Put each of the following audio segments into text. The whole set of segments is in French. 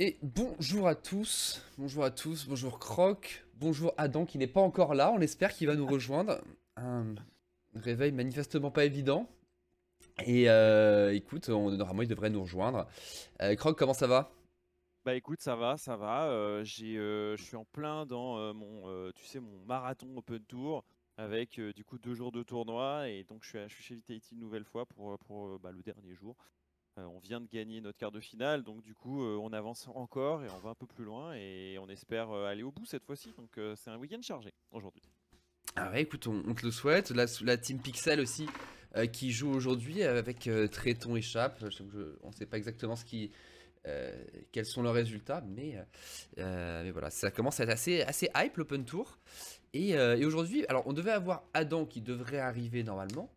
Et bonjour à tous, bonjour à tous, bonjour Croc, bonjour Adam qui n'est pas encore là, on espère qu'il va nous rejoindre. Un réveil manifestement pas évident. Et euh, écoute, normalement il devrait nous rejoindre. Euh, Croc, comment ça va? Bah écoute, ça va, ça va. euh, je suis en plein dans mon, tu sais, mon marathon Open Tour avec du coup deux jours de tournoi et donc je suis, à- chez Vitality une nouvelle fois pour, pour bah, le dernier jour. Euh, on vient de gagner notre quart de finale, donc du coup euh, on avance encore et on va un peu plus loin et on espère euh, aller au bout cette fois-ci. Donc c'est un week-end chargé aujourd'hui. Ah ouais, écoute, on, on te le souhaite. La, la team Pixel aussi euh, qui joue aujourd'hui avec euh, Tréton et Chap. Je- je- on ne sait pas exactement ce qui, euh, quels sont leurs résultats, mais, mais voilà, ça commence à être assez, assez hype l'Open Tour. Et, et aujourd'hui, alors on devait avoir Adam qui devrait arriver normalement.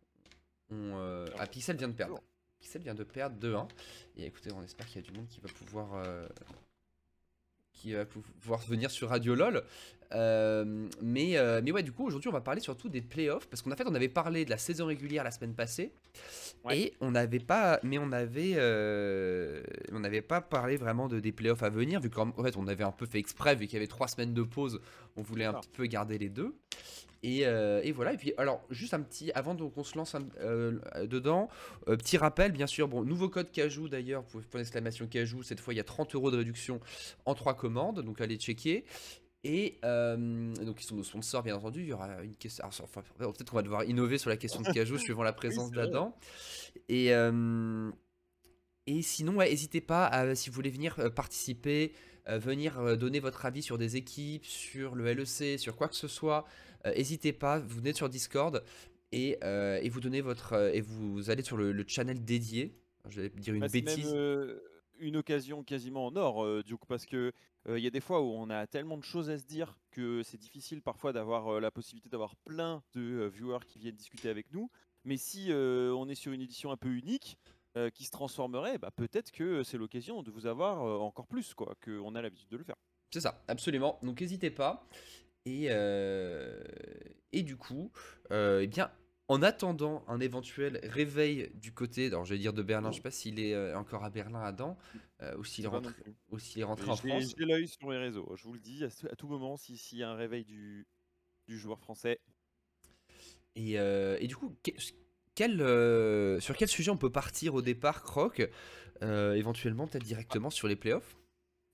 On, euh, ah, Pixel vient de perdre. Pixel vient de perdre 2-1. Et écoutez, on espère qu'il y a du monde qui va pouvoir, euh, qui va pouvoir venir sur Radio LOL. Euh, mais, euh, mais ouais, du coup, aujourd'hui, on va parler surtout des playoffs. Parce qu'en fait, on avait parlé de la saison régulière la semaine passée. Ouais. Et on n'avait pas. Mais on avait. euh, on n'avait pas parlé vraiment de, des playoffs à venir. Vu qu'en en fait, on avait un peu fait exprès, vu qu'il y avait trois semaines de pause. On voulait un petit peu garder les deux. Et, euh, et voilà, et puis alors juste un petit, avant qu'on se lance un- euh, dedans, euh, petit rappel bien sûr, bon, nouveau code Cajou d'ailleurs, point d'exclamation Cajou, cette fois il y a 30 euros de réduction en trois commandes, donc allez checker. Et euh, donc ils sont nos sponsors bien entendu, il y aura une question, alors, enfin, peut-être qu'on va devoir innover sur la question de Cajou suivant la présence vrai. d'Adam. Et, euh, et sinon, ouais, n'hésitez pas, à, si vous voulez venir participer, euh, venir donner votre avis sur des équipes, sur le LEC, sur quoi que ce soit, n'hésitez pas, vous venez sur Discord et, euh, et vous donnez votre euh, et vous allez sur le, le channel dédié. Je vais dire une Bah, c'est même bêtise. euh, une occasion quasiment en or, euh, Duke, parce que euh, il y a des fois où on a tellement de choses à se dire que c'est difficile parfois d'avoir euh, la possibilité d'avoir plein de euh, viewers qui viennent discuter avec nous. Mais si euh, on est sur une édition un peu unique euh, qui se transformerait, bah, peut-être que c'est l'occasion de vous avoir euh, encore plus, quoi, qu'on a l'habitude de le faire. C'est ça, absolument. Donc n'hésitez pas. Et, euh, et du coup, euh, eh bien, en attendant un éventuel réveil du côté, alors je vais dire de Berlin, je sais pas s'il est euh, encore à Berlin, Adam, euh, ou s'il est, rentré- ou s'il est rentré en France. j'ai l'œil sur mes réseaux, je vous le dis, à, tout- à tout moment, si- s'il y a un réveil du, du joueur français, Et, euh, et du coup, que- quel, euh, sur quel sujet on peut partir au départ, Croc Euh, Éventuellement, peut-être directement sur les playoffs?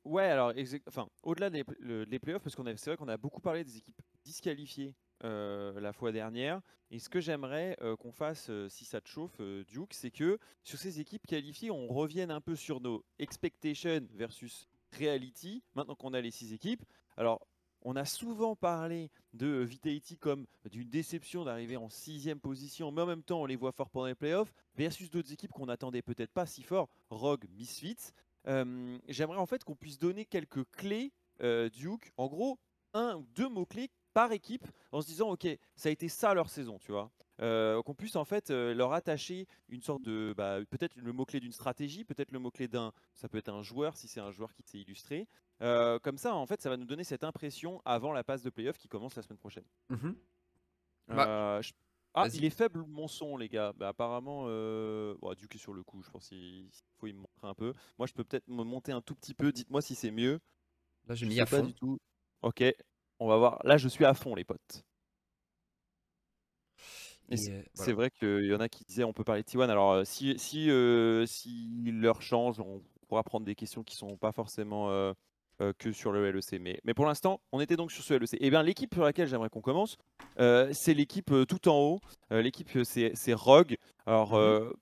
Ouais, alors, enfin, au-delà des, des playoffs, parce qu'on a, c'est vrai qu'on a beaucoup parlé des équipes disqualifiées euh, la fois dernière. Et ce que j'aimerais euh, qu'on fasse, euh, si ça te chauffe, Duke, c'est que sur ces équipes qualifiées, on revienne un peu sur nos expectations versus reality. Maintenant qu'on a les six équipes, alors. On a souvent parlé de Vitality comme d'une déception d'arriver en sixième position, mais en même temps on les voit forts pendant les playoffs, versus d'autres équipes qu'on n'attendait peut-être pas si fort, Rogue, Misfits. Euh, J'aimerais en fait qu'on puisse donner quelques clés, euh, Duke, en gros, un ou deux mots-clés par équipe, en se disant, ok, ça a été ça leur saison, tu vois. Euh, qu'on puisse en fait euh, leur attacher une sorte de, bah, peut-être le mot-clé d'une stratégie, peut-être le mot-clé d'un, ça peut être un joueur si c'est un joueur qui s'est illustré. Euh, comme ça, en fait, ça va nous donner cette impression avant la passe de playoff qui commence la semaine prochaine. Mhm. Bah, je- Ah, il est faible mon son, les gars? Bah, apparemment, Duke est sur le coup. Je pense qu'il faut il me un peu. Moi, je peux peut-être me monter un tout petit peu. Dites-moi si c'est mieux. Là, j'ai Je mis à pas fond. du tout. Ok, on va voir. Là, je suis à fond, les potes. C'est euh, vrai qu'il y en a qui disaient on peut parler de T1. Alors, euh, si, si, euh, si leur change, on pourra prendre des questions qui sont pas forcément euh, euh, que sur le LEC. Mais, mais pour l'instant, on était donc sur ce LEC. Et bien, l'équipe sur laquelle j'aimerais qu'on commence, euh, c'est l'équipe euh, tout en haut. Euh, l'équipe, c'est Rogue. Alors, Mhm. euh,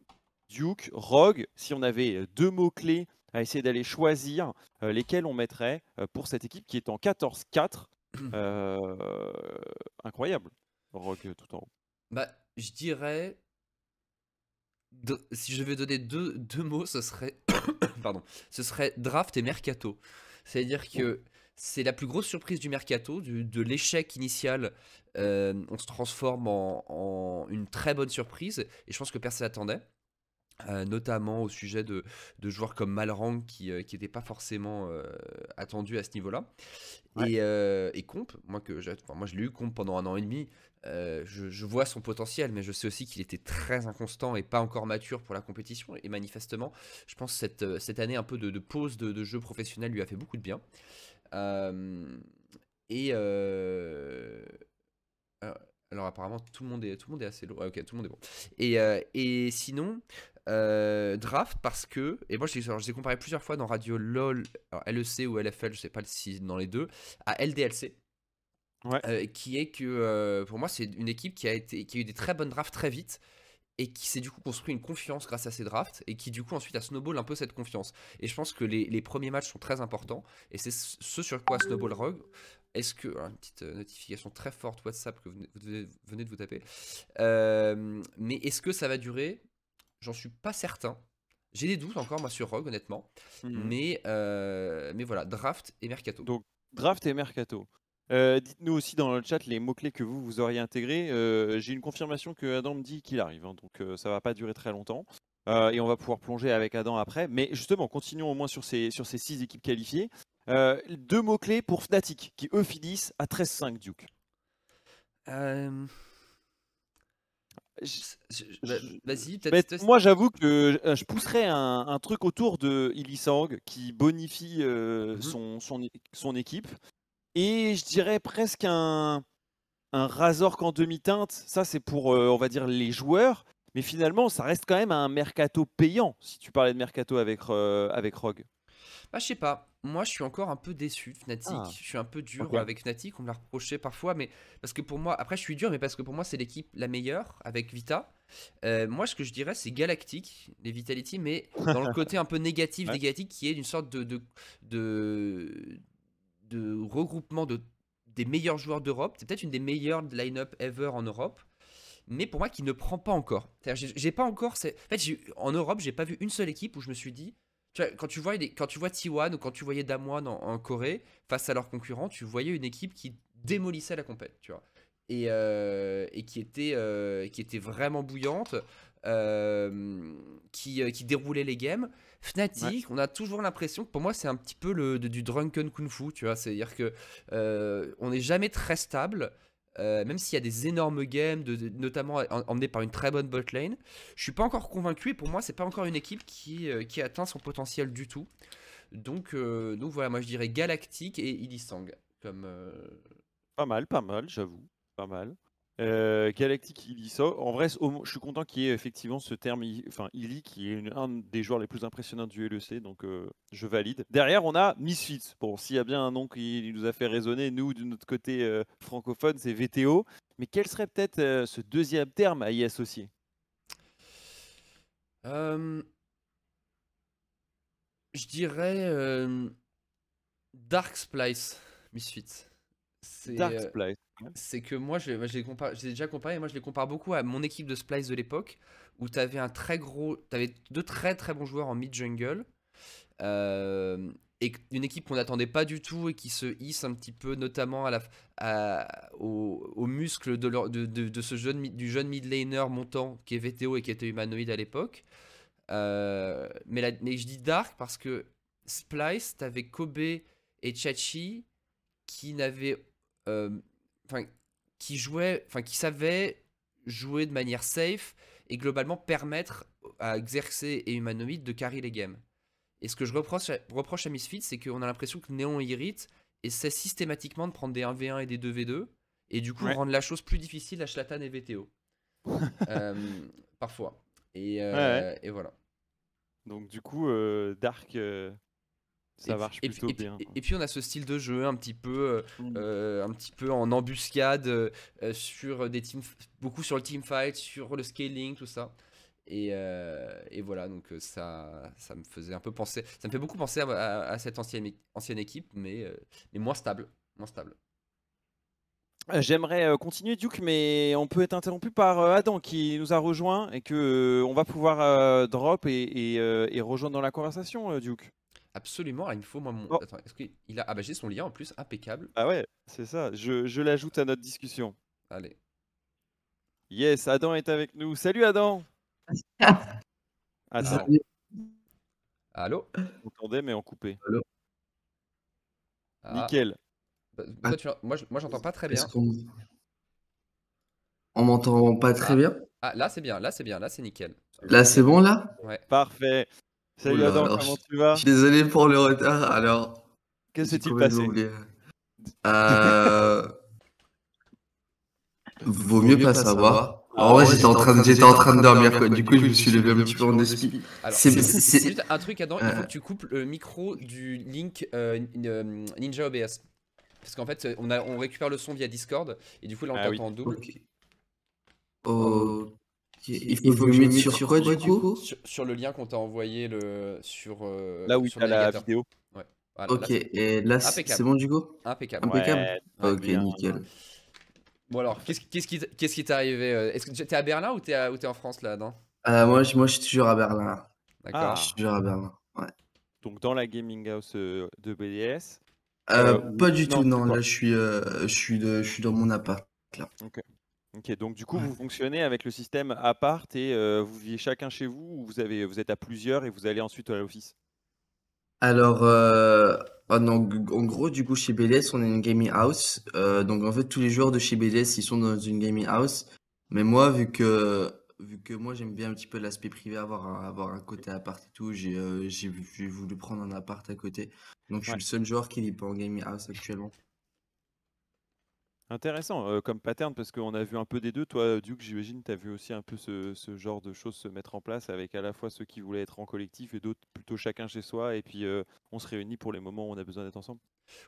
Duke, Rogue, si on avait euh, deux mots-clés à essayer d'aller choisir, euh, lesquels on mettrait euh, pour cette équipe qui est en 14-4. Euh, incroyable. Rogue tout en haut. Bah, je dirais. de- si je devais donner deux, deux mots, ce serait. Pardon. Ce serait draft et mercato. C'est-à-dire que c'est la plus grosse surprise du mercato, du- de l'échec initial. on se transforme en, en une très bonne surprise. Et je pense que personne n'attendait. notamment au sujet de, joueurs comme Malrang qui n'étaient pas forcément attendus à ce niveau-là. Et, Comp, moi, que moi je l'ai eu Comp pendant un an et demi, je, vois son potentiel, mais je sais aussi qu'il était très inconstant et pas encore mature pour la compétition. Et manifestement, je pense que cette, cette année un peu de, pause de, jeu professionnel lui a fait beaucoup de bien. et alors, apparemment tout le monde est tout le monde est assez lourd. ok, tout le monde est bon. Et, et sinon, euh, draft parce que, et moi je les ai comparé plusieurs fois dans Radio LOL, LEC ou LFL, je sais pas si dans les deux, à LDLC. Euh, qui est que euh, pour moi c'est une équipe qui a, été, qui a eu des très bonnes drafts très vite et qui s'est du coup construit une confiance grâce à ces drafts et qui du coup ensuite a snowball un peu cette confiance. Et je pense que les, les premiers matchs sont très importants et c'est ce sur quoi snowball rogue. Est-ce que une petite notification très forte WhatsApp que vous venez de vous taper, mais est-ce que ça va durer? J'en suis pas certain. J'ai des doutes encore, moi, sur Rogue, honnêtement. Mais, euh, mais voilà, draft et mercato. Donc, draft et mercato. Euh, dites-nous aussi dans le chat les mots-clés que vous, vous auriez intégrés. Euh, j'ai une confirmation que Adam me dit qu'il arrive, hein, donc ça va pas durer très longtemps. et on va pouvoir plonger avec Adam après. Mais justement, continuons au moins sur ces, sur ces six équipes qualifiées. deux mots-clés pour Fnatic, qui eux finissent à 13-5, Duke. Vas-y, peut-être. Moi, j'avoue que euh, je pousserais un, truc autour de Ilisang qui bonifie euh, mmh son, son, son, équipe. Et je dirais presque un, un Razork en demi-teinte. Ça, c'est pour, euh, on va dire, les joueurs. Mais finalement, ça reste quand même un mercato payant, si tu parlais de mercato avec, avec Rogue. Bah, je sais pas. Moi, je suis encore un peu déçu de Fnatic. Ah. Je suis un peu dur avec Fnatic. On me l'a reproché parfois, mais parce que pour moi, après, je suis dur, mais parce que pour moi, c'est l'équipe la meilleure avec Vita. Euh, moi, ce que je dirais, c'est Galactic, les Vitality, mais dans le côté un peu négatif des Galactic, qui est une sorte de, de, de, de regroupement de, des meilleurs joueurs d'Europe. C'est peut-être une des meilleures line-up ever en Europe mais pour moi qui ne prend pas encore. J'ai pas encore. En fait, en Europe, j'ai pas vu une seule équipe où je me suis dit quand tu vois, quand tu vois T1 ou quand tu voyais Damwon en, Corée face à leurs concurrents, tu voyais une équipe qui démolissait la compète, tu vois. Et, euh, et qui, était, euh, qui était vraiment bouillante, euh, qui, qui déroulait les games. Fnatic, on a toujours l'impression que pour moi c'est un petit peu le, du drunken kung fu, tu vois. C'est-à-dire que on n'est jamais très stable. Euh, même s'il y a des énormes games, notamment emmenés par une très bonne bot lane, je suis pas encore convaincu et pour moi c'est pas encore une équipe qui, euh, atteint son potentiel du tout. Donc, euh, donc voilà, moi je dirais Galactic et Ilisang comme. Pas mal, pas mal, j'avoue, pas mal. Euh, Galactic Illiso. En vrai, je suis content qu'il y ait effectivement ce terme, enfin Illy, qui est un des joueurs les plus impressionnants du LEC, donc euh, je valide. Derrière, on a Misfits. Bon, s'il y a bien un nom qui nous a fait résonner, nous, de notre côté euh, francophone, c'est VTO. Mais quel serait peut-être ce deuxième terme à y associer? Je dirais Dark Splice, Misfits. Dark Splice c'est que moi, je, l'ai déjà comparé, moi je les compare beaucoup à mon équipe de Splice de l'époque, où tu avais un très gros, avais deux très très bons joueurs en mid-jungle, euh, et une équipe qu'on n'attendait pas du tout et qui se hisse un petit peu, notamment à la, au, muscle de, de, ce jeune, du jeune mid laner montant qui est VTO et qui était humanoïde à l'époque. Euh, mais, mais je dis Dark parce que Splice, t'avais Kobe et Chachi qui n'avaient euh, enfin, qui jouait, enfin, qui savait jouer de manière safe et globalement permettre à Xerxes et Humanoid de carry les games. Et ce que je reproche à, reproche à Misfits, c'est qu'on a l'impression que Néon et Irit essaient systématiquement de prendre des 1v1 et des 2v2 et du coup rendre la chose plus difficile à Shlatan et VTO. Euh, parfois. Et, euh, et, voilà. Donc du coup, euh, Dark ça marche plutôt bien. Et, puis on a ce style de jeu un petit peu, euh, mm. euh, un petit peu en embuscade euh, sur des teams, beaucoup sur le team fight, sur le scaling, tout ça. Et, et voilà, donc ça, ça me faisait un peu penser, ça me fait beaucoup penser à, cette ancienne, ancienne équipe, mais, mais moins stable, moins stable. J'aimerais continuer Duke, mais on peut être interrompu par Adam qui nous a rejoint et que on va pouvoir drop et, et, rejoindre dans la conversation, Duke. Absolument, il me faut moi mon. Oh. Attends, est-ce qu'il a. Ah bah j'ai son lien en plus, impeccable? Ah ouais, c'est ça, je, je l'ajoute à notre discussion. Allez. Yes, Adam est avec nous. Salut Adam Attends, Allô? On entendait mais on coupait. Ah, Nickel. bah, toi, tu- moi, je- moi, j'entends pas très bien. On m'entend pas très Ah. bien? Ah, là, c'est bien, là, c'est bien, là, c'est nickel. Là, c'est bon là? Ouais. Parfait. Salut Oula, Adam, alors, comment tu vas? Je suis désolé pour le retard. Alors, Que j'ai s'est-il complètement passé? Euh... Vaut mieux pas savoir. Ah En vrai, ouais, j'étais en train de, j'étais en train de dormir quoi. Du coup, je me suis levé un petit peu en esprit. C'est- juste un truc, Adam, il faut que tu coupes le micro du link euh, euh, Ninja OBS. Parce qu'en fait, on, a, on récupère le son via Discord, et du coup, là, on Ah oui. en double. Ok. Il faut, faut que je me mette sur quoi du coup Sur, sur le lien qu'on t'a envoyé le, sur, euh, Là où sur t'as le la vidéo. Voilà, là, Ok, c'est et là, c'est bon du coup impeccable. Impeccable? Ouais, Ok, bien. nickel. Bon, alors, qu'est-ce qui t- qu'est-ce qui t'est arrivé euh, Est-ce que tu- t'es à Berlin ou t'es t'es en France là, non? Euh, moi, je, moi, je suis toujours à Berlin. D'accord. Ah. Je suis toujours à Berlin. Ouais. Donc dans la gaming house euh, de BDS. Euh, Euh, pas du non, tout, non. Là, je suis, euh, je suis, de, je suis dans mon appart. Ok, donc du coup vous fonctionnez avec le système appart et euh, vous vivez chacun chez vous ou vous avez vous êtes à plusieurs et vous allez ensuite à l'office? Alors, euh, en, en gros, du coup, chez BDS, on est une gaming house. Euh, donc, en fait, tous les joueurs de chez BDS, ils sont dans une gaming house. Mais moi, vu que, vu que moi, j'aime bien un petit peu l'aspect privé, avoir un, avoir un côté appart et tout, j'ai voulu prendre un appart à côté. Donc, je suis Ouais. le seul joueur qui vit pas en gaming house actuellement. Intéressant euh, comme pattern parce qu'on a vu un peu des deux. Toi, Duke, j'imagine, tu as vu aussi un peu ce, genre de choses se mettre en place avec à la fois ceux qui voulaient être en collectif et d'autres plutôt chacun chez soi et puis euh, on se réunit pour les moments où on a besoin d'être ensemble.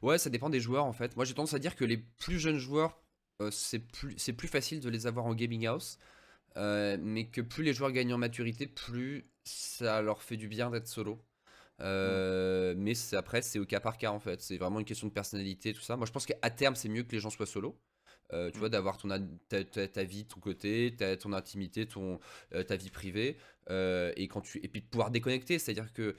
Ouais, ça dépend des joueurs en fait. Moi j'ai tendance à dire que les plus jeunes joueurs, euh, c'est plus, plus facile de les avoir en gaming house. euh, mais que plus les joueurs gagnent en maturité, plus ça leur fait du bien d'être solo. Euh, Mais après, c'est au cas par cas en fait. C'est vraiment une question de personnalité, tout ça. Moi je pense qu'à terme, c'est mieux que les gens soient solo. Euh, tu vois, d'avoir ton, ta, ta- ta vie de ton côté, ta, ton intimité, ton, euh, ta vie privée, euh, et, quand tu, et puis de pouvoir déconnecter. C'est-à-dire que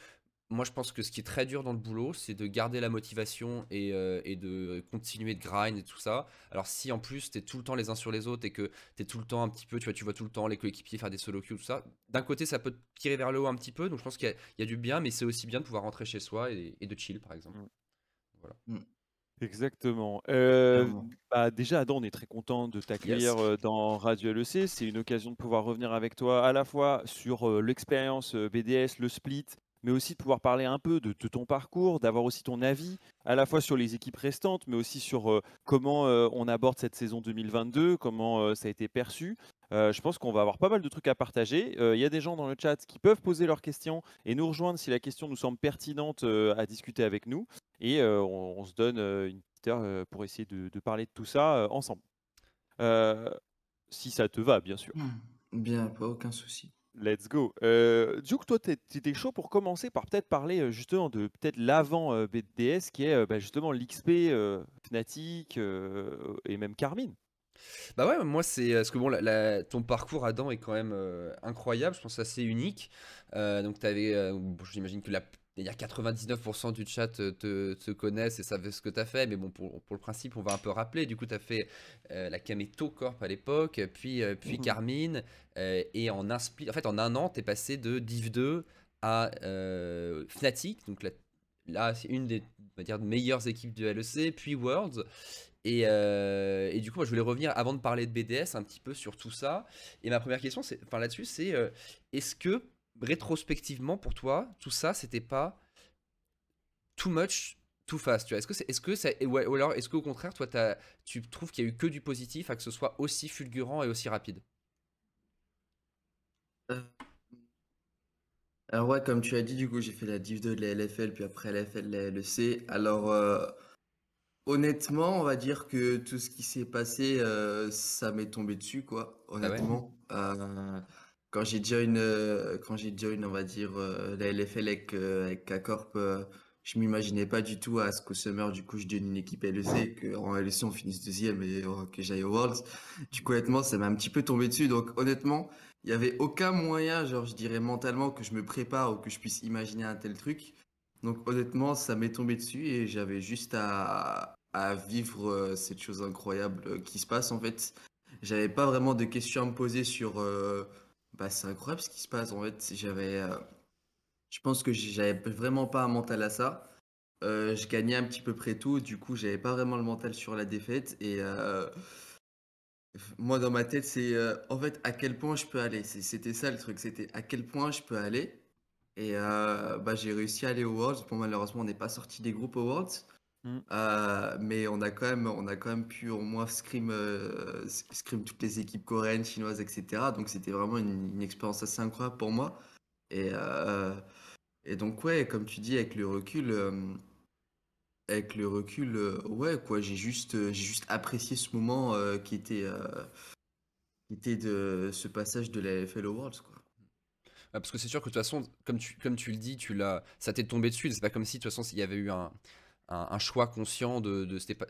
moi, je pense que ce qui est très dur dans le boulot, c'est de garder la motivation et, euh, et de continuer de grind et tout ça. Alors, si en plus, tu es tout le temps les uns sur les autres et que tu es tout le temps un petit peu, tu vois, tu vois tout le temps les coéquipiers faire des solo queues, tout ça, d'un côté, ça peut te tirer vers le haut un petit peu. Donc, je pense qu'il y, a- il y a du bien, mais c'est aussi bien de pouvoir rentrer chez soi et, et de chill, par exemple. Exactement. Euh, bah, déjà, Adam, on est très content de t'accueillir Yes. euh, dans Radio LEC. C'est une occasion de pouvoir revenir avec toi à la fois sur l'expérience BDS, le split, mais aussi de pouvoir parler un peu de, ton parcours, d'avoir aussi ton avis, à la fois sur les équipes restantes, mais aussi sur euh, comment euh, on aborde cette saison 2022, comment euh, ça a été perçu. Je pense qu'on va avoir pas mal de trucs à partager. Il y a des gens dans le chat qui peuvent poser leurs questions et nous rejoindre si la question nous semble pertinente à discuter avec nous. Et on, se donne une petite heure pour essayer de, de parler de tout ça ensemble. Si ça te va, bien sûr. Hmm. Bien, pas aucun souci. Let's go. Euh, Duke, toi, t'es- t'étais chaud pour commencer par peut-être parler euh, justement de peut-être l'avant euh, BDS qui est euh, bah, justement l'XP, euh, Fnatic et même Carmine. Bah ouais, moi c'est parce que bon, ton parcours Adam est quand même incroyable, je pense assez unique. Donc t'avais, bon, j'imagine que la, il y a 99% du chat te, te, connaissent et savent ce que tu as fait, mais bon pour, pour le principe on va un peu rappeler. Du coup tu as fait euh, la Kameto Corp à l'époque, puis euh, puis Mhm. Carmine, euh, et en un split, en fait en un an t'es passé de Div 2 à euh, Fnatic, donc là, là c'est une des on va dire, meilleures équipes de LEC, puis Worlds. Et, euh, et du coup, moi, je voulais revenir avant de parler de BDS un petit peu sur tout ça. Et ma première question, c'est, enfin là-dessus, c'est euh, est-ce que rétrospectivement pour toi, tout ça, c'était pas too much, too fast Tu vois? Est-ce que est-ce que ça, ou alors est-ce qu'au contraire, toi, tu trouves qu'il y a eu que du positif à que ce soit aussi fulgurant et aussi rapide? Alors ouais, comme tu as dit, du coup, j'ai fait la Div 2 de la LFL, puis après la LFL la LEC. Alors, euh, honnêtement, on va dire que tout ce qui s'est passé, euh, ça m'est tombé dessus, quoi, ouais? honnêtement. Euh, quand j'ai déjà une, euh, quand j'ai on va dire, la LFL avec, euh, avec K-Corp, euh, je m'imaginais pas du tout à ce qu'au Summer, du coup, je donne une équipe LEC, qu'en LEC, on finisse deuxième et euh, que j'aille aux Worlds. Du coup, honnêtement, ça m'a un petit peu tombé dessus. Donc, honnêtement, il n'y avait aucun moyen, genre, je dirais mentalement, que je me prépare ou que je puisse imaginer un tel truc. Donc, honnêtement, ça m'est tombé dessus et j'avais juste à, à vivre euh, cette chose incroyable euh, qui se passe, en fait. J'avais pas vraiment de questions à me poser sur, Bah, c'est incroyable ce qui se passe. En fait, j'avais, euh, je pense que j'avais vraiment pas un mental à ça. Euh, je gagnais un petit peu près tout, du coup, j'avais pas vraiment le mental sur la défaite. Et euh, moi, dans ma tête, c'est en fait à quel point je peux aller. C'était ça le truc, c'était à quel point je peux aller. Et bah, j'ai réussi à aller aux Worlds. Bon, malheureusement, on n'est pas sorti des groupes aux Worlds. Mm. Euh, mais on a quand même, on a quand même pu au moins scrim, euh, scrim toutes les équipes coréennes, chinoises, etc. Donc c'était vraiment une, une expérience assez incroyable pour moi. Et, euh, et donc ouais, comme tu dis, avec le recul, avec le recul, ouais quoi, j'ai juste, j'ai juste apprécié ce moment qui était, qui était de ce passage de la FL Worlds quoi. Ah, parce que c'est sûr que de toute façon, comme tu, comme tu le dis, tu l'as, ça t'est tombé dessus. C'est pas comme si de toute façon s'il y avait eu un, un, un choix conscient de, de pas-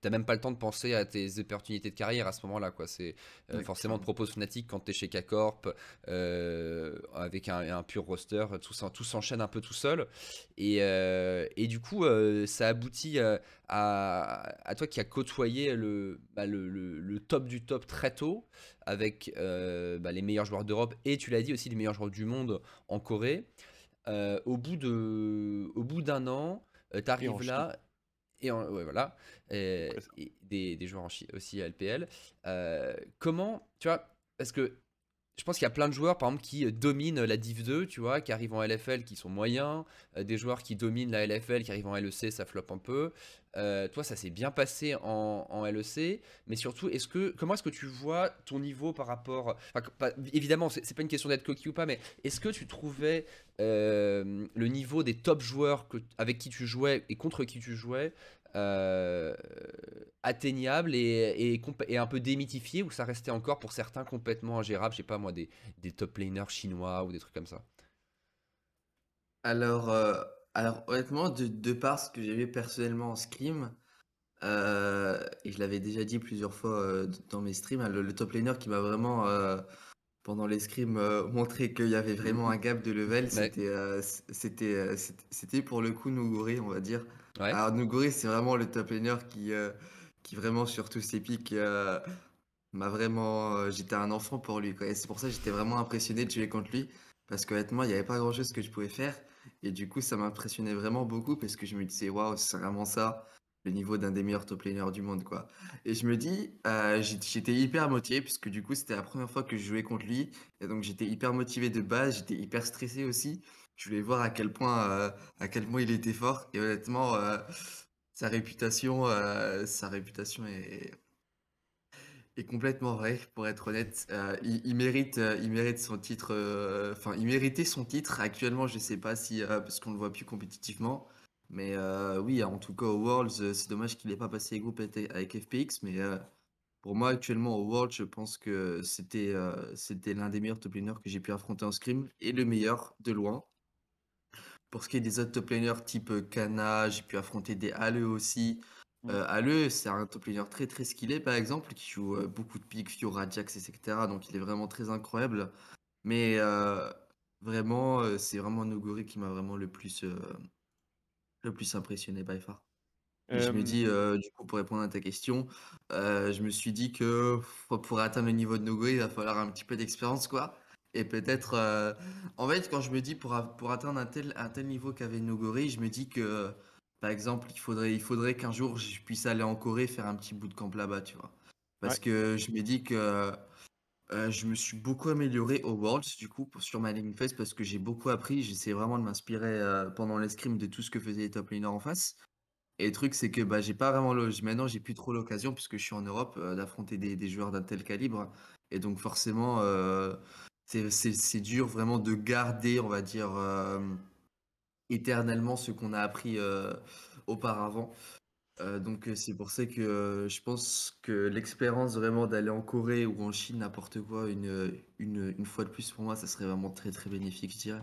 t'as même pas le temps de penser à tes opportunités de carrière à ce moment-là, quoi. C'est euh, forcément on te propose Fnatic quand t'es chez K-Corp euh, avec un, un pur roster, tout, tout s'enchaîne un peu tout seul. Et, euh, et du coup, euh, ça aboutit euh, à, à toi qui as côtoyé le, bah, le, le- le top du top très tôt avec euh, bah, les meilleurs joueurs d'Europe et tu l'as dit aussi les meilleurs joueurs du monde en Corée. Euh, au bout de, au bout d'un an, tu Et en arrives Chine. là et en- ouais, voilà, et- des, des joueurs en aussi à LPL. Euh, comment, tu vois, parce que je pense qu'il y a plein de joueurs, par exemple, qui euh, dominent la Div 2, tu vois, qui arrivent en LFL, qui sont moyens, euh, des joueurs qui dominent la LFL, qui arrivent en LEC, ça floppe un peu. Euh, toi, ça s'est bien passé en, LEC, mais surtout, est-ce que, comment est-ce que tu vois ton niveau par rapport, enfin, pas- évidemment, c'est pas une question d'être coquille ou pas, mais est-ce que tu trouvais le niveau des top joueurs avec qui tu jouais et contre qui tu jouais euh, atteignable et, et, comp- et un peu démythifié ou ça restait encore pour certains complètement ingérable, je sais pas moi, des, des top laners chinois ou des trucs comme ça? Alors, euh, alors honnêtement, de, de par ce que j'ai vu personnellement en scrim, euh, et je l'avais déjà dit plusieurs fois dans mes streams, le, le top laner qui m'a vraiment, pendant les scrims, euh, montré qu'il y avait vraiment un gap de level, Ouais. c'était euh, euh, pour le coup Nuguri, on va dire. Ouais. Alors c'est vraiment le top laner qui, euh, qui vraiment sur tous ses pics euh, m'a vraiment... euh, j'étais un enfant pour lui. Et c'est pour ça que j'étais vraiment impressionné de jouer contre lui, parce qu'honnêtement, il n'y avait pas grand-chose que je pouvais faire. Et du coup, ça m'impressionnait vraiment beaucoup, parce que je me disais, waouh, c'est vraiment ça, le niveau d'un des meilleurs top laners du monde, quoi. Et je me dis, j'étais hyper motivé, puisque du coup, c'était la première fois que je jouais contre lui. Et donc, j'étais hyper motivé de base, j'étais hyper stressé aussi. Je voulais voir à quel point, euh, à quel point il était fort. Et honnêtement, euh, sa réputation, euh, sa réputation est, est complètement vraie, pour être honnête. Il, mérite, il mérite son titre. Enfin, il méritait son titre. Actuellement, je sais pas si, parce qu'on le voit plus compétitivement. Mais oui, en tout cas, au Worlds, c'est dommage qu'il n'ait pas passé les groupes avec FPX. Mais pour moi, actuellement, au Worlds, je pense que c'était euh, l'un des meilleurs top laners que j'ai pu affronter en scrim et le meilleur de loin. Pour ce qui est des autres top laners type euh, Kana, j'ai pu affronter des Hale aussi. Mm. Euh, Hale, c'est un top laner très très skillé par exemple, qui joue euh, beaucoup de piques, Fiora, Jax, etc. Donc il est vraiment très incroyable. Mais euh, vraiment, c'est vraiment Noguri qui m'a vraiment le plus, le plus impressionné by far. Et je me dis, euh, du coup, pour répondre à ta question, euh, je me suis dit que pour atteindre le niveau de Noguri, il va falloir un petit peu d'expérience, quoi. Et peut-être, euh, en fait, quand je me dis pour, a- pour atteindre un tel, un tel niveau qu'avait Noguri, je me dis que, par exemple, il faudrait, il faudrait qu'un jour je puisse aller en Corée faire un petit bootcamp là-bas, tu vois. Parce Ouais. que je me dis que euh, je me suis beaucoup amélioré au Worlds, du coup, sur ma lane phase, parce que j'ai beaucoup appris. J'essaie vraiment de m'inspirer euh, pendant l'escrime de tout ce que faisaient les top laners en face. Et le truc, c'est que bah, j'ai pas vraiment le... maintenant, j'ai plus trop l'occasion, puisque je suis en Europe, euh, d'affronter des, des joueurs d'un tel calibre. Et donc, forcément, euh, c'est dur vraiment de garder, on va dire, euh, éternellement ce qu'on a appris euh, auparavant. Euh, donc, c'est pour ça que je pense que l'expérience vraiment d'aller en Corée ou en Chine, n'importe quoi, une, une fois de plus pour moi, ça serait vraiment très très bénéfique, je dirais.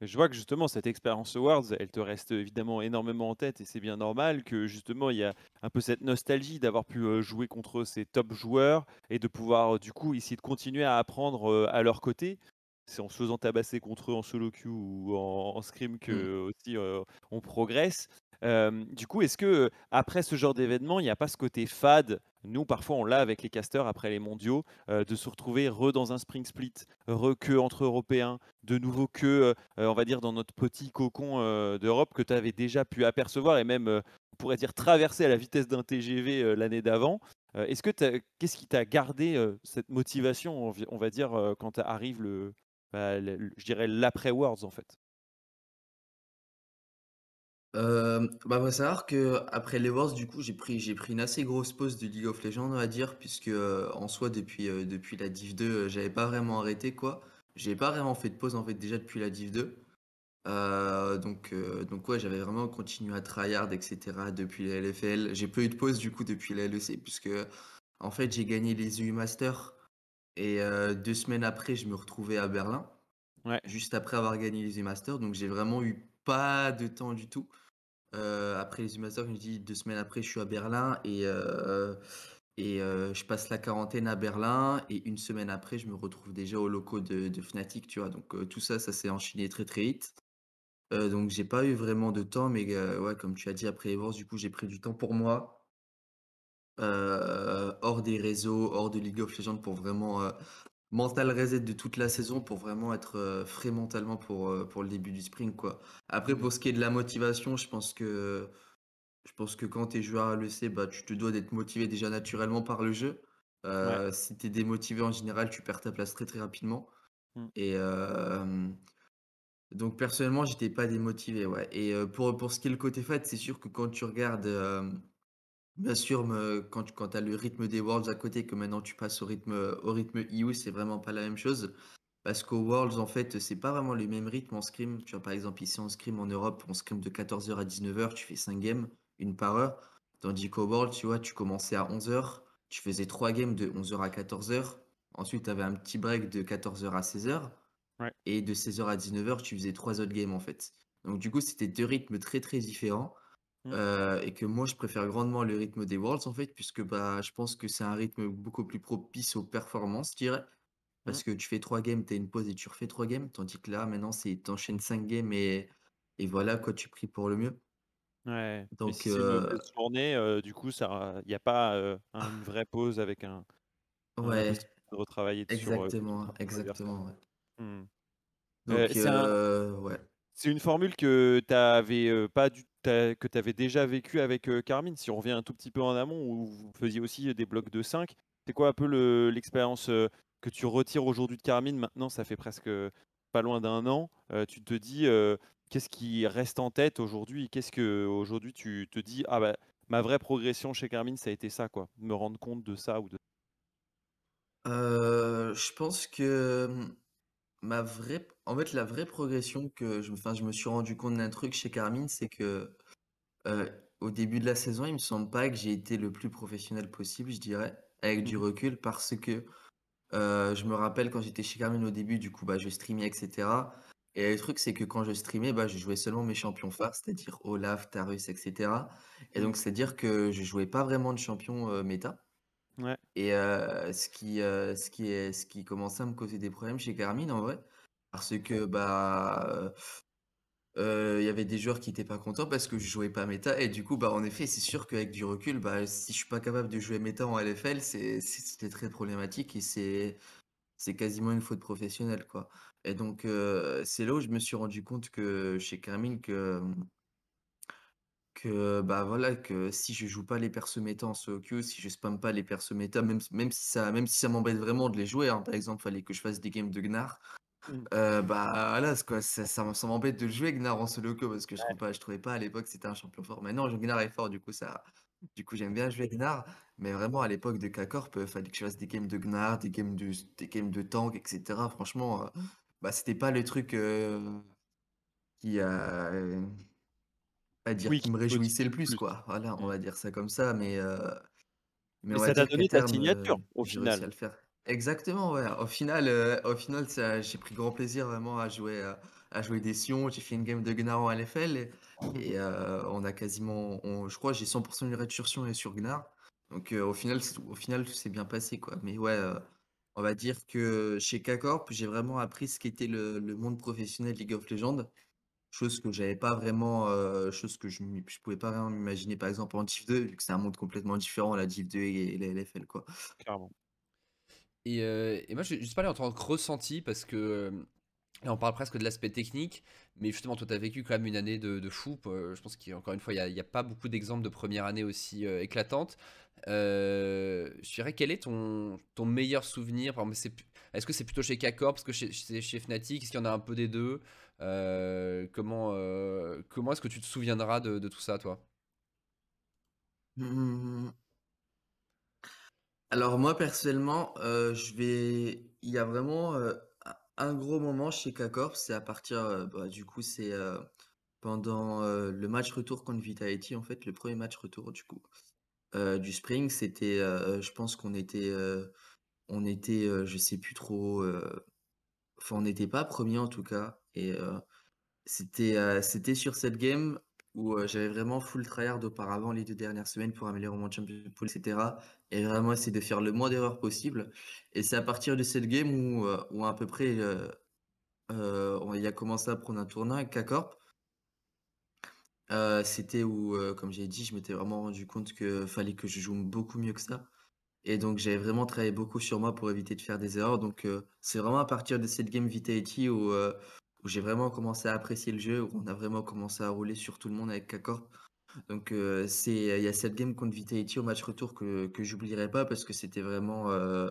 Mais Je vois que justement cette expérience Awards, elle te reste évidemment énormément en tête et c'est bien normal que justement il y a un peu cette nostalgie d'avoir pu euh, jouer contre ces top joueurs et de pouvoir euh, du coup essayer de continuer à apprendre euh, à leur côté. C'est en se faisant tabasser contre eux en solo queue ou en, en scrim que Mm. aussi euh, on progresse. Du coup, est-ce que après ce genre d'événement, il n'y a pas ce côté fade Nous, parfois, on l'a avec les casters après les mondiaux, de se retrouver re dans un spring split, re que entre Européens, de nouveau que, on va dire, dans notre petit cocon d'Europe que tu avais déjà pu apercevoir et même, on pourrait dire, traverser à la vitesse d'un TGV l'année d'avant. Est-ce que qu'est-ce qui t'a gardé cette motivation, on va dire, quand arrive le, bah, je dirais l'après Worlds en fait? Euh, bah, faut savoir que après les Worlds, du coup, j'ai pris, j'ai pris une assez grosse pause de League of Legends, on va dire, puisque en soi, depuis, depuis la Div 2, euh, j'avais pas vraiment arrêté, quoi. J'ai pas vraiment fait de pause, en fait, déjà depuis la Div 2. donc, donc ouais, j'avais vraiment continué à tryhard, etc. depuis la LFL. J'ai peu eu de pause, du coup, depuis la LEC, puisque, en fait, j'ai gagné les EU Masters, et deux semaines après, je me retrouvais à Berlin, Ouais. juste après avoir gagné les EU Masters, donc j'ai vraiment eu pas de temps du tout. Euh, après les Masters, je me dis deux semaines après, je suis à Berlin et, euh, et euh, je passe la quarantaine à Berlin et une semaine après, je me retrouve déjà au locaux de, Fnatic, tu vois. Donc tout ça, ça s'est enchaîné très très vite. donc j'ai pas eu vraiment de temps, mais ouais, comme tu as dit après les du coup, j'ai pris du temps pour moi, hors des réseaux, hors de League of Legends pour vraiment mental reset de toute la saison pour vraiment être euh, frais mentalement pour, euh, pour le début du spring quoi. Après pour ce qui est de la motivation, je pense que je pense que quand tu es joueur à l'EC, bah tu te dois d'être motivé déjà naturellement par le jeu. Euh, si tu es démotivé en général, tu perds ta place très très rapidement. Mmh. Et donc personnellement, j'étais pas démotivé ouais. Et pour pour ce qui est le côté fait, c'est sûr que quand tu regardes Bien sûr, quand tu as le rythme des Worlds à côté, que maintenant tu passes au rythme, au rythme EU, c'est vraiment pas la même chose. Parce qu'aux Worlds, en fait, c'est pas vraiment le même rythme en scrim. Tu vois, par exemple, ici en scrim en Europe, on scrim de 14h à 19h, tu fais 5 games, une par heure. Tandis qu'au Worlds, tu vois, tu commençais à 11h, tu faisais 3 games de 11h à 14h. Ensuite, tu avais un petit break de 14h à 16h. Et de 16h à 19h, tu faisais 3 autres games en fait. Donc, du coup, c'était deux rythmes très très différents. Mmh. Euh, et que moi, je préfère grandement le rythme des Worlds, en fait, puisque bah, je pense que c'est un rythme beaucoup plus propice aux performances, je dirais. Mmh. Parce que tu fais 3 games, tu as une pause et tu refais 3 games, tandis que là, maintenant, c'est t'enchaînes 5 games et, et voilà, quoi, tu pries pour le mieux. Ouais, donc si c'est une euh journée, euh, du coup, il n'y a pas une vraie pause avec un, ouais, de retravailler exactement, exactement, ouais. Mmh. Donc, ouais. C'est une formule que tu avais pas du que tu avais déjà vécu avec Carmine, si on revient un tout petit peu en amont, où vous faisiez aussi des blocs de 5, c'est quoi un peu l'expérience que tu retires aujourd'hui de Carmine? Maintenant, ça fait presque pas loin d'un an. tu te dis, qu'est-ce qui reste en tête aujourd'hui? Qu'est-ce que aujourd'hui tu te dis, ah bah, ma vraie progression chez Carmine, ça a été ça, quoi, me rendre compte de ça ou de. je pense que Ma vraie en fait, la vraie progression que je enfin, je me suis rendu compte d'un truc chez Carmine, c'est que, heu, au début de la saison, il me semble pas que j'ai été le plus professionnel possible, je dirais, avec du mmh. recul parce que, heu, je me rappelle quand j'étais chez Carmine au début, du coup, bah, je streamais et cetera. Et le truc, c'est que quand je streamais, bah, je jouais seulement mes champions phares, c'est-à-dire Olaf, Tarus et cetera. Et donc c'est-à-dire que je jouais pas vraiment de champions, heu, méta. Et ce qui, ce qui est ce qui commençait à me causer des problèmes chez Carmine en vrai, parce que, bah, il y avait des joueurs qui étaient pas contents parce que je jouais pas méta et du coup, bah, en effet, c'est sûr qu'avec du recul, bah, si je suis pas capable de jouer méta en LFL, c'est c'était très problématique et c'est c'est quasiment une faute professionnelle, quoi. Et donc c'est là où je me suis rendu compte que chez Carmine que, que, bah, voilà, que si je joue pas les persos méta en solo queue, si je spamme pas les persos méta, même même si ça même si ça m'embête vraiment de les jouer, hein, par exemple, fallait que je fasse des games de Gnar, mmh. euh, bah, voilà, quoi, ça ça ça m'embête de jouer Gnar en solo queue parce que je trouve pas je trouvais pas à l'époque c'était un champion fort. Maintenant, Gnar est fort, du coup ça du coup j'aime bien jouer Gnar, mais vraiment à l'époque de K-Corp, euh, fallait que je fasse des games de Gnar, des games de des games de tank et cetera. Franchement, euh, bah, c'était pas le truc, qui a dire Oui, qui me réjouissait le plus, quoi. Voilà, on Mmh. va dire ça comme ça, mais heu, mais ça t'a donné ta signature, heu, au réussi à final. le faire. Exactement, ouais. Au final, heu, au final, j'ai pris grand plaisir vraiment à jouer, à jouer des Sion. J'ai fait une game de Gnar en LFL et et heu, on a quasiment on je crois j'ai 100 de rate sur Sion et sur Gnar. Donc au final au final, tout s'est bien passé, quoi. Mais ouais, on va dire que chez K-Corp, j'ai vraiment appris ce qu'était le le monde professionnel League of Legends chose que j'avais pas vraiment, euh, chose que je ne pouvais pas vraiment m'imaginer, par exemple, en Div 2, vu que c'est un monde complètement différent, la Div 2 et, la LFL, quoi. Clairement. Et, euh, et moi, je vais juste parler en tant que ressenti parce que Là, on parle presque de l'aspect technique, mais justement, toi, tu as vécu quand même une année de, fou. Euh, je pense qu'encore une fois, il n'y a, pas beaucoup d'exemples de première année aussi euh, éclatantes. Euh, je dirais, quel est ton, ton meilleur souvenir? Est-ce que c'est plutôt chez K-Corp Parce que chez, chez Fnatic, est-ce qu'il y en a un peu des deux? Comment, comment est-ce que tu te souviendras de, tout ça, toi? Mmh. Alors moi personnellement, je vais, il y a vraiment un gros moment chez K-Corp, c'est à partir, euh, bah, du coup, c'est euh, pendant euh, le match retour contre Vitality, en fait, le premier match retour, du coup, du Spring. C'était, je pense qu'on était, on était, je sais plus trop, enfin, on n'était pas premier en tout cas. Et c'était, c'était sur cette game où j'avais vraiment full tryhard auparavant les deux dernières semaines pour améliorer mon champion pool, etc. Et vraiment essayer de faire le moins d'erreurs possible. Et c'est à partir de cette game où, où à peu près on il a commencé à prendre un tournoi avec K-Corp. c'était où, comme j'ai dit, je m'étais vraiment rendu compte qu'il fallait que je joue beaucoup mieux que ça. Et donc j'avais vraiment travaillé beaucoup sur moi pour éviter de faire des erreurs. Donc c'est vraiment à partir de cette game Vitality où, où j'ai vraiment commencé à apprécier le jeu, où on a vraiment commencé à rouler sur tout le monde avec Kakor. Donc euh, c'est il y a cette game contre Vitality au match retour que, que j'oublierai pas parce que c'était vraiment euh,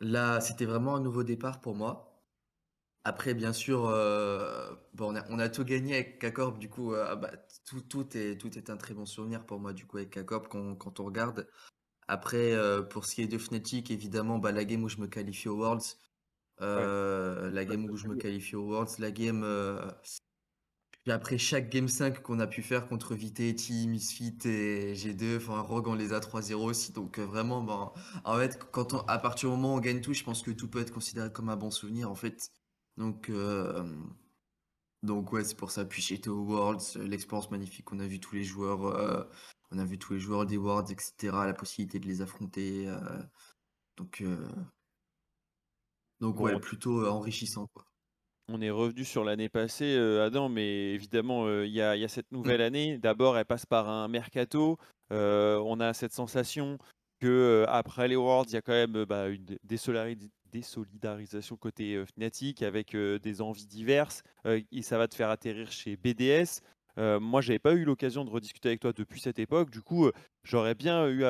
là c'était vraiment un nouveau départ pour moi. Après bien sûr euh, on, a, tout gagné avec K-Corp du coup ah bah, tout, est, un très bon souvenir pour moi du coup avec K-Corp quand, quand, on regarde. Après pour ce qui est de Fnatic évidemment bah, la game où je me qualifie aux Worlds euh, la game où je me qualifie aux Worlds, la game. Euh, après chaque game 5 qu'on a pu faire contre Vitality, Misfit et G2, enfin Rogue on les a 3-0 aussi. Donc euh, vraiment, ben, en fait, quand on, à partir du moment où on gagne tout, je pense que tout peut être considéré comme un bon souvenir en fait. Donc, donc ouais, c'est pour ça. Puis j'étais aux Worlds, l'expérience magnifique. On a vu tous les joueurs, on a vu tous les joueurs des Worlds, etc. La possibilité de les affronter. donc donc ouais, plutôt enrichissant quoi. On est revenu sur l'année passée, Adam, mais évidemment, il y, a cette mmh. nouvelle année. D'abord, elle passe par un mercato. on a cette sensation que après les Worlds, il y a quand même bah, une désolidarisation côté Fnatic avec des envies diverses. et ça va te faire atterrir chez BDS. Moi, j'avais pas eu l'occasion de rediscuter avec toi depuis cette époque. Du coup, j'aurais bien eu,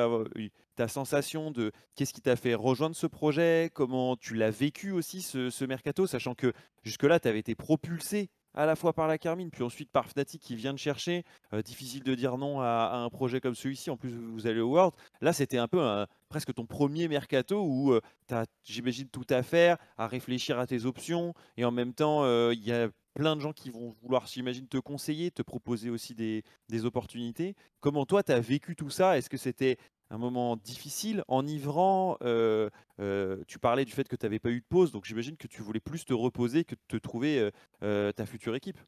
ta sensation de qu'est-ce qui t'a fait rejoindre ce projet, comment tu l'as vécu aussi ce, mercato, sachant que jusque-là, tu avais été propulsé à la fois par la Carmine, puis ensuite par Fnatic qui vient de chercher. Euh, difficile de dire non à, un projet comme celui-ci. En plus, vous allez au World. Là, c'était un peu presque ton premier mercato où euh, tu as, j'imagine, tout à faire, à réfléchir à tes options. Et en même temps, euh, il y a plein de gens qui vont vouloir, j'imagine, te conseiller, te proposer aussi des, des opportunités. Comment toi, tu as vécu tout ça? Est-ce que c'était un moment difficile, enivrant? Euh, euh, tu parlais du fait que tu n'avais pas eu de pause, donc j'imagine que tu voulais plus te reposer que de te trouver euh, ta future équipe.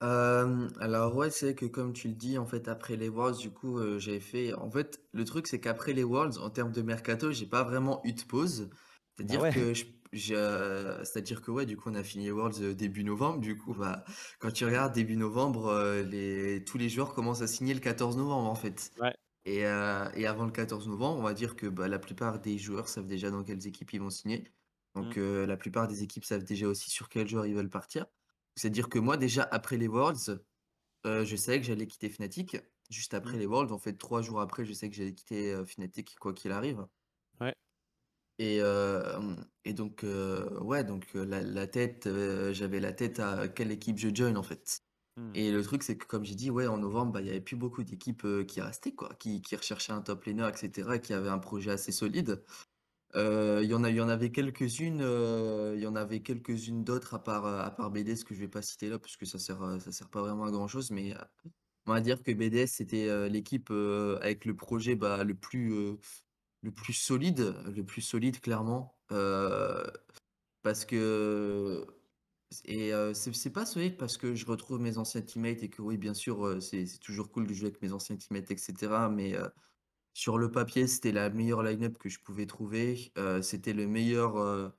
alors ouais, c'est que comme tu le dis, en fait, après les Worlds, du coup, j'avais fait. En fait, le truc, c'est qu'après les Worlds, en termes de mercato, j'ai pas vraiment eu de pause. C'est-à-dire ah que je euh, c'est-à-dire que ouais, du coup, on a fini Worlds euh, début novembre. Du coup, bah, quand tu regardes début novembre, euh, les, tous les joueurs commencent à signer le 14 novembre en fait. Et, et avant le 14 novembre, on va dire que bah, la plupart des joueurs savent déjà dans quelles équipes ils vont signer. Donc mmh. la plupart des équipes savent déjà aussi sur quels joueurs ils veulent partir. C'est-à-dire que moi, déjà après les Worlds, je savais que j'allais quitter Fnatic. Juste après mmh. les Worlds, en fait, trois jours après, je sais que j'allais quitter Fnatic quoi qu'il arrive. Et, et donc, ouais, donc la, tête, j'avais la tête à quelle équipe je join en fait. Mmh. Et le truc, c'est que comme j'ai dit, ouais, en novembre, bah, il n'y avait plus beaucoup d'équipes qui restaient, quoi, qui, qui recherchaient un top laner, etc., et qui avaient un projet assez solide. Il y en a, il y en avait quelques-unes, il y en avait quelques-unes d'autres à part, à part BDS que je vais pas citer là, parce que ça sert, ça sert pas vraiment à grand chose, mais on va dire que BDS c'était l'équipe avec le projet bah, le plus le plus solide, le plus solide clairement. parce que et c'est pas solide parce que je retrouve mes anciens teammates et que oui, bien sûr, c'est toujours cool de jouer avec mes anciens teammates, etc. Mais sur le papier, c'était la meilleure line-up que je pouvais trouver. c'était le meilleur,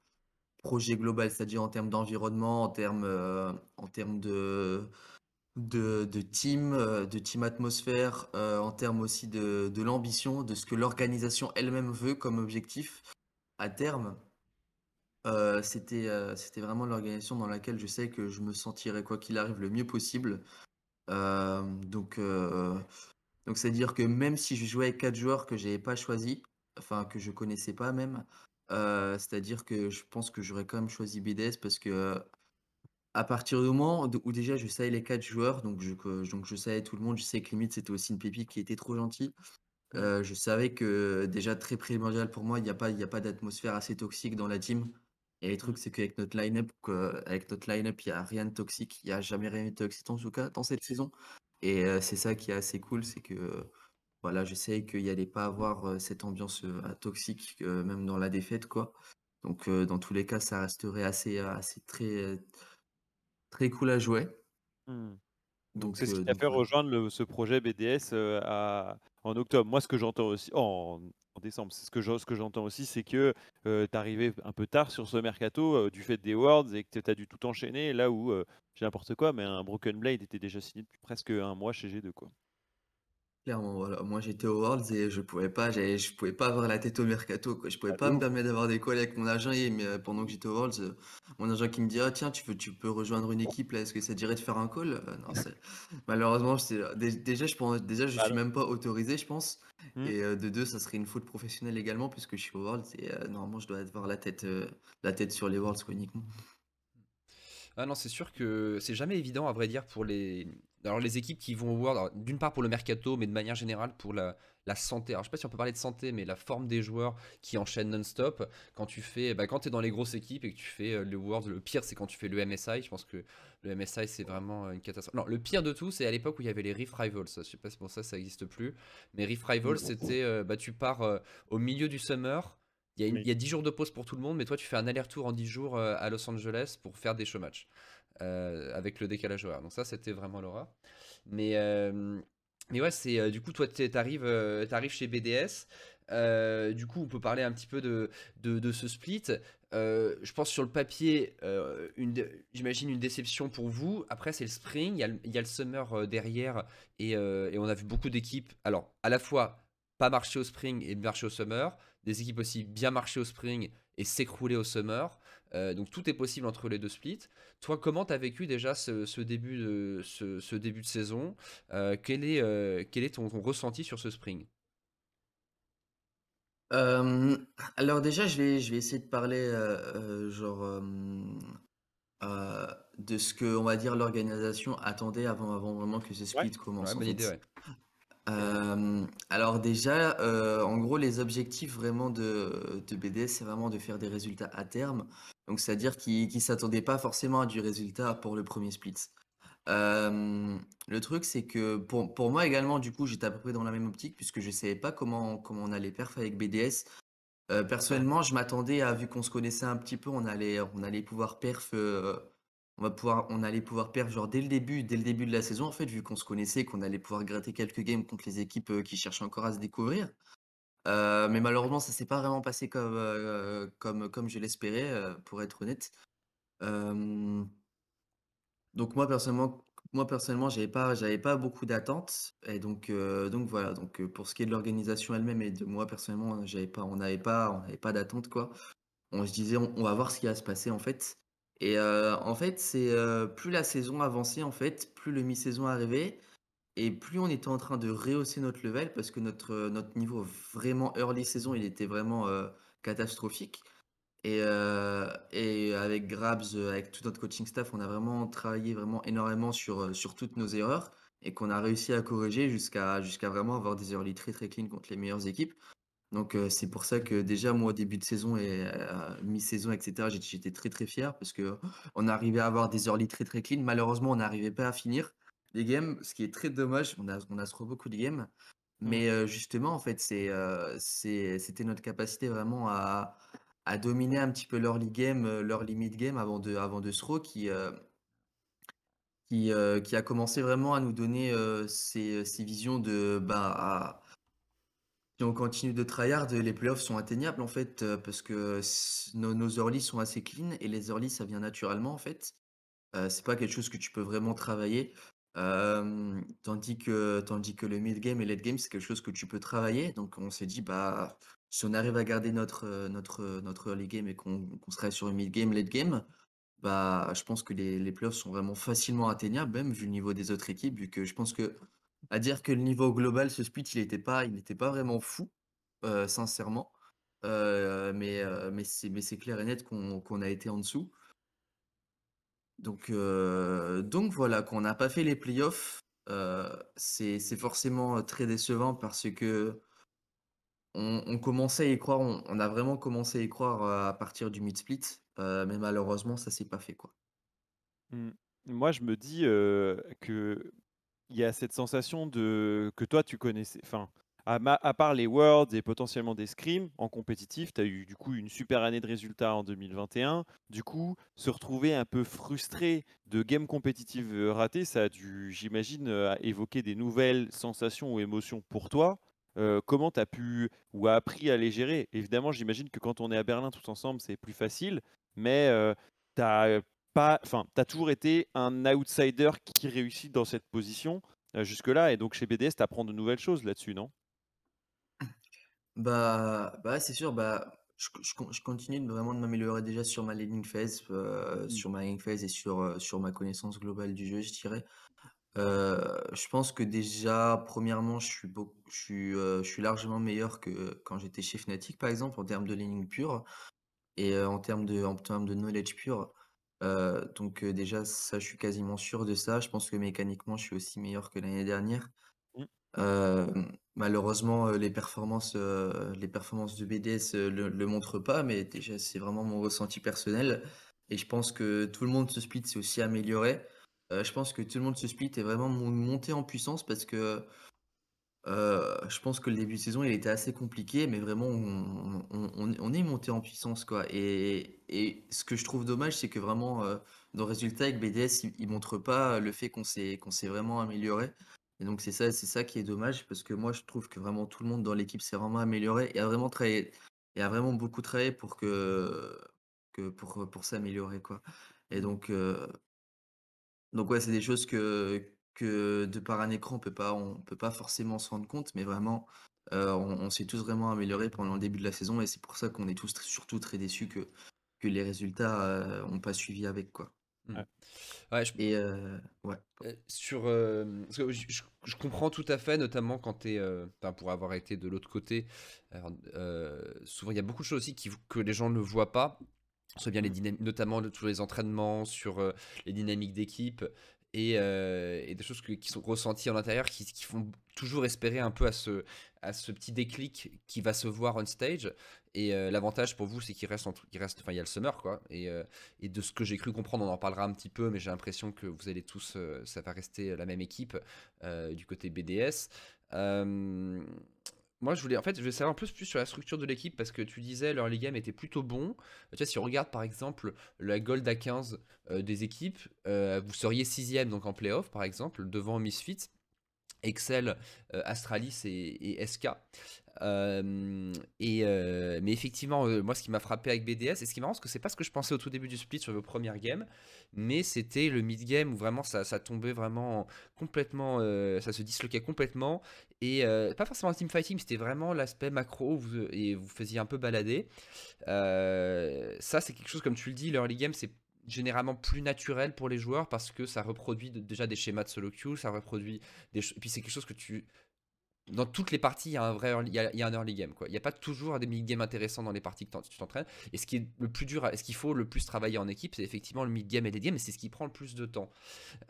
projet global, c'est-à-dire en termes d'environnement, en termes, en termes de, de, team, de team atmosphère, en termes aussi de, de l'ambition, de ce que l'organisation elle-même veut comme objectif à terme. c'était c'était vraiment l'organisation dans laquelle je sais que je me sentirais quoi qu'il arrive le mieux possible. donc donc c'est-à-dire que même si je jouais avec quatre joueurs que j'avais pas choisi, enfin que je connaissais pas même, c'est-à-dire que je pense que j'aurais quand même choisi BDS parce que à partir du moment où déjà je savais les quatre joueurs, donc je, donc je savais tout le monde, je sais que limite c'était aussi une pépite qui était trop gentil. Mmh. je savais que déjà très primordial pour moi, il n'y a pas, a pas d'atmosphère assez toxique dans la team. Et les trucs, mmh. c'est qu'avec notre line-up, avec notre line-up, il n'y a rien de toxique, il n'y a jamais rien de toxique en tout cas dans cette saison. Et c'est ça qui est assez cool, c'est que voilà, je sais qu'il n'y allait pas avoir cette ambiance toxique, même dans la défaite, quoi. Donc dans tous les cas, ça resterait assez, assez très, très cool à jouer. Mmh. Donc c'est ce qui a fait rejoindre ce projet BDS en octobre. Moi, ce que j'entends aussi, en, décembre, c'est ce que j'entends aussi, c'est que tu es arrivé un peu tard sur ce mercato du fait des Worlds et que tu as dû tout enchaîner. Là où j'ai n'importe quoi, mais un Broken Blade était déjà signé depuis presque un mois chez G2 quoi. Clairement, voilà. Moi, j'étais au Worlds et je pouvais pas, je pouvais pas avoir la tête au mercato, quoi. Je pouvais ah, pas me permettre d'avoir des calls avec mon agent et mais, euh, pendant que j'étais au Worlds, euh, mon agent qui me dit, ah, tiens, tu veux, tu peux rejoindre une équipe là, est-ce que ça dirait de faire un call? Euh, non, malheureusement, déjà, je pense, déjà, je bah suis même pas autorisé, je pense. Mmh. Et de deux, ça serait une faute professionnelle également puisque je suis au Worlds et normalement, je dois avoir la tête, la tête sur les Worlds, quoi, uniquement. Ah non, c'est sûr que c'est jamais évident, à vrai dire, pour les, alors les équipes qui vont voir, d'une part pour le mercato, mais de manière générale pour la, santé. Alors je sais pas si on peut parler de santé, mais la forme des joueurs qui enchaînent non-stop. Quand tu fais, bah, quand dans les grosses équipes et que tu fais euh, le Worlds, le pire c'est quand tu fais le MSI. Je pense que le MSI c'est vraiment une catastrophe. Non, le pire de tout c'est à l'époque où il y avait les Rift Rivals. Je sais pas si pour ça ça n'existe plus. Mais Rift Rivals c'était, euh, bah, tu pars euh, au milieu du summer. Il y, a 10 jours de pause pour tout le monde, mais toi tu fais un aller-retour en 10 jours à Los Angeles pour faire des show matchs. Euh, avec le décalage horaire. Donc ça, c'était vraiment l'aura. Mais, euh, mais ouais, c'est euh, du coup, toi, tu arrives, chez BDS. du coup, on peut parler un petit peu de, de, ce split. je pense sur le papier, j'imagine une déception pour vous. Après, c'est le spring, il y, a le, summer derrière, et, et, on a vu beaucoup d'équipes. Alors, à la fois, pas marcher au spring et marcher au summer, des équipes aussi bien marcher au spring et s'écrouler au summer. Euh, donc tout est possible entre les deux splits. Toi, comment tu as vécu déjà ce, début, de, ce, début de saison? Euh, quel, est, euh, quel est ton, ressenti sur ce spring? Alors déjà, je vais, je vais essayer de parler genre de ce que on va dire l'organisation attendait avant, avant vraiment que ce split commence. bonne idée, alors déjà, en gros, les objectifs vraiment de, BDS, c'est vraiment de faire des résultats à terme. Donc, c'est-à-dire qu'ils ne s'attendaient pas forcément à du résultat pour le premier split. le truc, c'est que pour, pour moi également, du coup, j'étais à peu près dans la même optique puisque je ne savais pas comment, comment on allait perf avec BDS. personnellement, je m'attendais à, vu qu'on se connaissait un petit peu, on allait, on allait pouvoir perf on va pouvoir, allait pouvoir perdre dès le début, dès le début de la saison en fait, vu qu'on se connaissait, qu'on allait pouvoir gratter quelques games contre les équipes euh, qui cherchent encore à se découvrir. Euh, mais malheureusement, ça s'est pas vraiment passé comme, euh, je l'espérais, pour être honnête. donc moi personnellement, moi personnellement, pas, j'avais pas beaucoup d'attentes et donc, donc voilà. Donc pour ce qui est de l'organisation elle-même et de moi personnellement, pas, on n'avait pas, on n'avait pas d'attente quoi. On se disait, on, on va voir ce qui va se passer en fait. Et en fait, c'est plus la saison avançait, en fait, plus le mi-saison arrivait, et plus on était en train de rehausser notre level, parce que notre, notre niveau vraiment early saison, il était vraiment catastrophique. Et, et avec Grabs, avec tout notre coaching staff, on a vraiment travaillé vraiment énormément sur, sur toutes nos erreurs et qu'on a réussi à corriger jusqu'à jusqu'à vraiment avoir des early très très clean contre les meilleures équipes. Donc c'est pour ça que déjà moi au début de saison et mi-saison etc j'étais très très fier parce que on arrivait à avoir des early très très clean. Malheureusement on n'arrivait pas à finir les games, ce qui est très dommage. On a on a trop beaucoup de games, mmh. mais justement en fait c'est c'était notre capacité vraiment à, à dominer un petit peu l'early game, leur limit game avant de avant de throw qui qui, qui a commencé vraiment à nous donner ces, ces visions de bah si on continue de tryhard, les playoffs sont atteignables en fait, euh, parce que nos, early sont assez clean et les early ça vient naturellement en fait. Euh, c'est pas quelque chose que tu peux vraiment travailler. tandis que, tandis que le mid game et late game, c'est quelque chose que tu peux travailler. Donc on s'est dit, bah, si on arrive à garder notre, notre, notre early game et qu'on serait sur le mid game, late game, bah, je pense que les, les playoffs sont vraiment facilement atteignables, même vu le niveau des autres équipes, vu que je pense que à dire que le niveau global, ce split, il n'était pas, pas vraiment fou, sincèrement. Euh, mais, mais c'est clair et net qu'on a été en dessous. Donc, donc voilà, qu'on n'a pas fait les playoffs, c'est forcément très décevant parce que on, commençait à y croire, on, a vraiment commencé à y croire à partir du mid-split, mais malheureusement, ça s'est pas fait quoi. Mmh. Moi, je me dis que il y a cette sensation de que toi tu connaissais. Enfin, à, part les Worlds et potentiellement des Scrims en compétitif, tu as eu du coup une super année de résultats en 2021. Du coup, se retrouver un peu frustré de games compétitives euh, ratées, ça a dû, j'imagine, euh, évoquer des nouvelles sensations ou émotions pour toi. Euh, comment tu as pu ou appris à les gérer? Évidemment, j'imagine que quand on est à Berlin tous ensemble, c'est plus facile, mais tu as pas, enfin, tu as toujours été un outsider qui réussit dans cette position euh, jusque-là. Et donc chez BDS, tu apprends de nouvelles choses là-dessus, non? Bah, bah c'est sûr, bah, je, je, continue vraiment de m'améliorer déjà sur ma leading phase, euh, mmh. sur ma leading phase et sur, euh, sur ma connaissance globale du jeu, je dirais. je pense que déjà, premièrement, je suis, je, suis, je suis largement meilleur que quand j'étais chez Fnatic, par exemple, en termes de leading pure et en termes de, en termes de knowledge pure. Euh, donc déjà ça, je suis quasiment sûr de ça. Je pense que mécaniquement, je suis aussi meilleur que l'année dernière. Mmh. malheureusement, les performances, les performances de BDS, le le montrent pas, mais déjà c'est vraiment mon ressenti personnel et je pense que tout le monde se split s'est aussi amélioré. je pense que tout le monde se split est vraiment monté en puissance parce que euh, je pense que le début de saison, il était assez compliqué, mais vraiment, on, est monté en puissance, quoi. Et, ce que je trouve dommage, c'est que vraiment, euh, dans le résultat avec BDS, il, ne montre pas le fait qu'on s'est vraiment amélioré. Et donc, c'est ça, c'est ça qui est dommage, parce que moi, je trouve que vraiment tout le monde dans l'équipe s'est vraiment amélioré et a vraiment travaillé, a vraiment beaucoup travaillé pour que, pour s'améliorer, quoi. Et donc, euh, donc ouais, c'est des choses que que de par un écran, on peut pas, on peut pas forcément se rendre compte, mais vraiment, euh, on, s'est tous vraiment améliorés pendant le début de la saison et c'est pour ça qu'on est tous surtout très déçus que, que les résultats n'ont pas suivi avec quoi. Mmh. Ouais. je... Et euh, ouais. Sur, je, comprends tout à fait, notamment quand tu es, pour avoir été de l'autre côté. souvent, il y a beaucoup de choses aussi qui, que les gens ne voient pas soit bien les mmh. notamment de tous les entraînements sur les dynamiques d'équipe euh, et, des choses qui sont ressenties en intérieur qui, font toujours espérer un peu à ce, petit déclic qui va se voir on stage. Et euh, l'avantage pour vous, c'est qu'il reste, enfin, il y a le summer, quoi. Euh, et de ce que j'ai cru comprendre, on en parlera un petit peu, mais j'ai l'impression que vous allez tous, ça va rester la même équipe du côté BDS. Moi, je voulais, en fait, je voulais savoir un peu plus sur la structure de l'équipe parce que tu disais leur game était plutôt bon. Si on regarde par exemple la Gold à 15 euh, des équipes, euh, vous seriez sixième donc en playoff par exemple devant Misfits, Excel, euh, Astralis et, SK. et, mais effectivement, moi, ce qui m'a frappé avec BDS, et ce qui est c'est que c'est pas ce que je pensais au tout début du split sur vos premières games, mais c'était le mid-game où vraiment ça, ça tombait vraiment complètement, ça se disloquait complètement, et euh, pas forcément team fighting, c'était vraiment l'aspect macro et vous faisiez un peu balader. Euh, ça, c'est quelque chose, comme tu le dis, l'early game, c'est généralement plus naturel pour les joueurs parce que ça reproduit déjà des schémas de solo queue, ça reproduit des et puis c'est quelque chose que tu dans toutes les parties, il y a un vrai il y a, un early game. Quoi. Il n'y a pas toujours des mid-games intéressants dans les parties que tu t'entraînes. Et ce qui est le plus dur, ce qu'il faut le plus travailler en équipe, c'est effectivement le mid-game et les games, et c'est ce qui prend le plus de temps.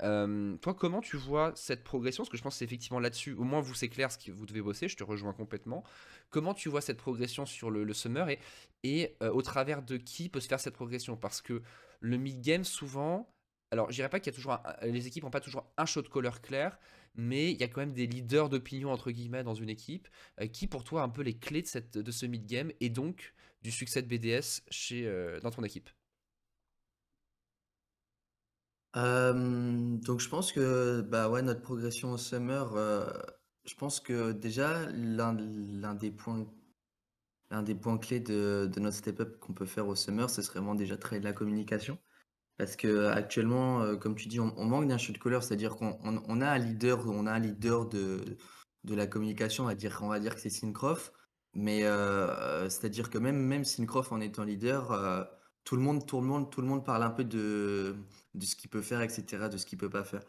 Euh, toi, comment tu vois cette progression? Parce que je pense que c'est effectivement là-dessus, au moins vous, c'est clair ce que vous devez bosser, je te rejoins complètement. Comment tu vois cette progression sur le, summer et, et euh, au travers de qui peut se faire cette progression? Parce que le mid-game, souvent, alors je dirais pas qu'il y a toujours les équipes n'ont pas toujours un shot caller clair, mais il y a quand même des leaders d'opinion entre guillemets dans une équipe euh, qui pour toi un peu les clés de, cette, de ce mid-game et donc du succès de BDS euh, dans ton équipe? Donc je pense que bah ouais notre progression au summer je pense que déjà, l'un des points, l'un des points clés de, de notre step-up qu'on peut faire au Summer, ce serait vraiment déjà travailler de la communication. Parce que actuellement, euh, comme tu dis, on, manque d'un shoot caller, c'est-à-dire qu'on on, on a un leader, on a un leader de, de la communication, on va dire, que c'est Syncroft. Mais euh, c'est-à-dire que même, même Syncroft en étant leader, euh, tout le monde, tout le monde, tout le monde parle un peu de, de ce qu'il peut faire, etc., de ce qu'il peut pas faire.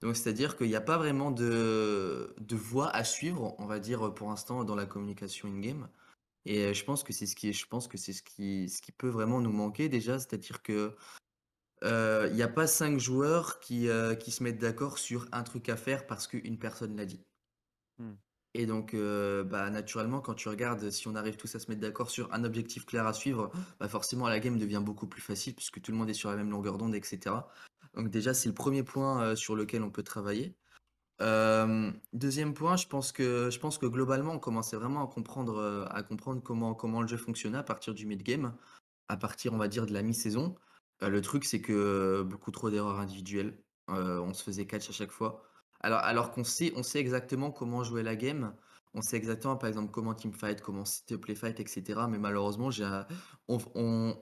Donc c'est-à-dire qu'il n'y a pas vraiment de, de voie à suivre, on va dire, pour l'instant, dans la communication in-game. Et je pense que c'est ce qui, je pense que c'est ce qui, ce qui peut vraiment nous manquer déjà, c'est-à-dire que euh, il n'y a pas cinq joueurs qui, qui se mettent d'accord sur un truc à faire parce qu'une personne l'a dit. Hmm. Et donc, bah, naturellement, quand tu regardes, si on arrive tous à se mettre d'accord sur un objectif clair à suivre, bah, forcément la game devient beaucoup plus facile puisque tout le monde est sur la même longueur d'onde, etc. Donc déjà, c'est le premier point sur lequel on peut travailler. Deuxième point, je pense que, globalement, on commençait vraiment à comprendre, euh, comment, le jeu fonctionnait à partir du mid-game, à partir, on va dire, de la mi-saison. Euh, le truc, c'est que euh, beaucoup trop d'erreurs individuelles. On se faisait catch à chaque fois. Alors, alors qu'on sait, on sait exactement comment jouer la game. On sait exactement, par exemple, comment teamfight, comment play fight, etc. Mais malheureusement, on, on-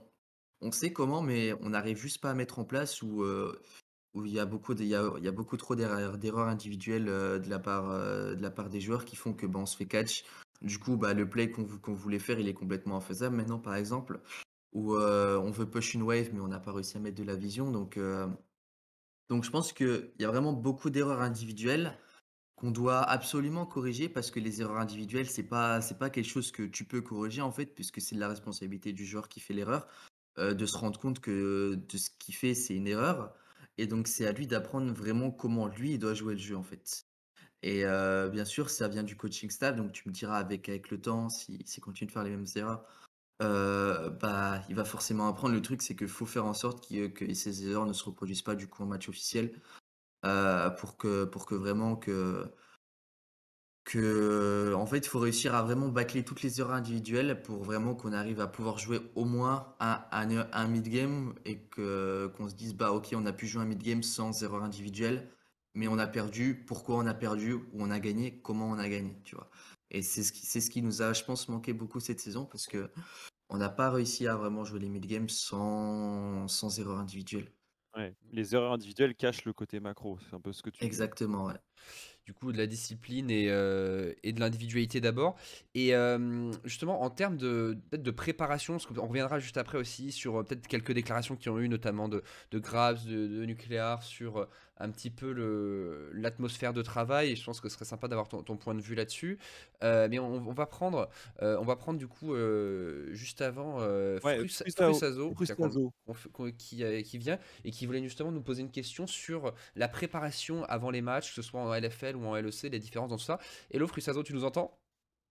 on sait comment, mais on n'arrive juste pas à mettre en place où, où il y a beaucoup de, il y a, beaucoup trop d'erreurs individuelles euh, de la part, euh, de la part des joueurs qui font que bah, on se fait catch. Du coup, bah, le play qu'on vou- qu'on voulait faire, il est complètement infaisable maintenant, par exemple, où euh, on veut push une wave, mais on n'a pas réussi à mettre de la vision. Donc, donc je pense qu'il y a vraiment beaucoup d'erreurs individuelles qu'on doit absolument corriger parce que les erreurs individuelles, c'est pas, c'est pas quelque chose que tu peux corriger en fait, puisque c'est de la responsabilité du joueur qui fait l'erreur, de se rendre compte que de ce qu'il fait, c'est une erreur. Et donc, c'est à lui d'apprendre vraiment comment lui, il doit jouer le jeu en fait. Et euh, bien sûr, ça vient du coaching staff, donc tu me diras avec, avec le temps, si, s'il continue de faire les mêmes erreurs, euh, bah, il va forcément apprendre. Le truc, c'est qu'il faut faire en sorte que ces erreurs ne se reproduisent pas du coup en match officiel, euh, pour que, pour que vraiment que, que, en fait, il faut réussir à vraiment bâcler toutes les erreurs individuelles pour vraiment qu'on arrive à pouvoir jouer au moins un, un, un mid-game et que, qu'on se dise, bah, ok, on a pu jouer un mid-game sans erreur individuelle, mais on a perdu, pourquoi on a perdu, ou on a gagné, comment on a gagné, tu vois? Et c'est ce qui, c'est ce qui nous a, je pense, manqué beaucoup cette saison parce que on n'a pas réussi à vraiment jouer les mid-games sans, sans erreur individuelle. Ouais. Les erreurs individuelles cachent le côté macro, c'est un peu ce que tu dis. Exactement, ouais. Du coup de la discipline et, euh, et de l'individualité d'abord. Et euh, justement en termes de, de préparation, parce qu'on reviendra juste après aussi sur euh, peut-être quelques déclarations qui ont eu notamment de, de Graves, de, de Nucléar, sur un petit peu le- l'atmosphère de travail. Et je pense que ce serait sympa d'avoir ton, ton point de vue là-dessus. Mais on, on va prendre, on va prendre du coup juste avant Ouais, Frus- Frusazo, qui, qui vient et qui voulait justement nous poser une question sur la préparation avant les matchs, que ce soit en LFL ou en LEC, les différences dans tout ça. Hello Frusazo, tu nous entends?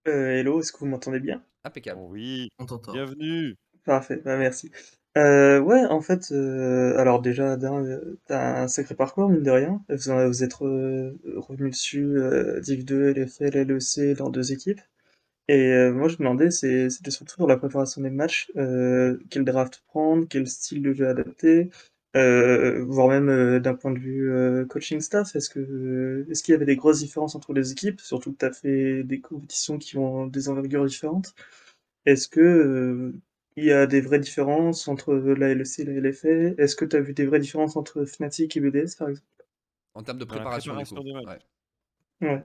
Euh, hello, est-ce que vous m'entendez bien? Impeccable. Oui, On t'entend. bienvenue. Parfait, bah merci. Euh, ouais, en fait, euh, alors déjà, t'as un sacré parcours, mine de rien. Vous, en- vous êtes re- revenu dessus, euh, Div 2, LFL, LEC, dans deux équipes. Et euh, moi, je me demandais, c'est- c'était surtout sur la préparation des matchs, euh, quel draft prendre, quel style de jeu adapter, euh, voire même euh, d'un point de vue euh, coaching staff, est-ce que, est-ce qu'il y avait des grosses différences entre les équipes, surtout que tu as fait des compétitions qui ont des envergures différentes? Est-ce que euh, il y a des vraies différences entre la LEC et la LFA? Est-ce que tu as vu des vraies différences entre Fnatic et BDS, par exemple? En termes de préparation, du coup. Ouais. Ouais.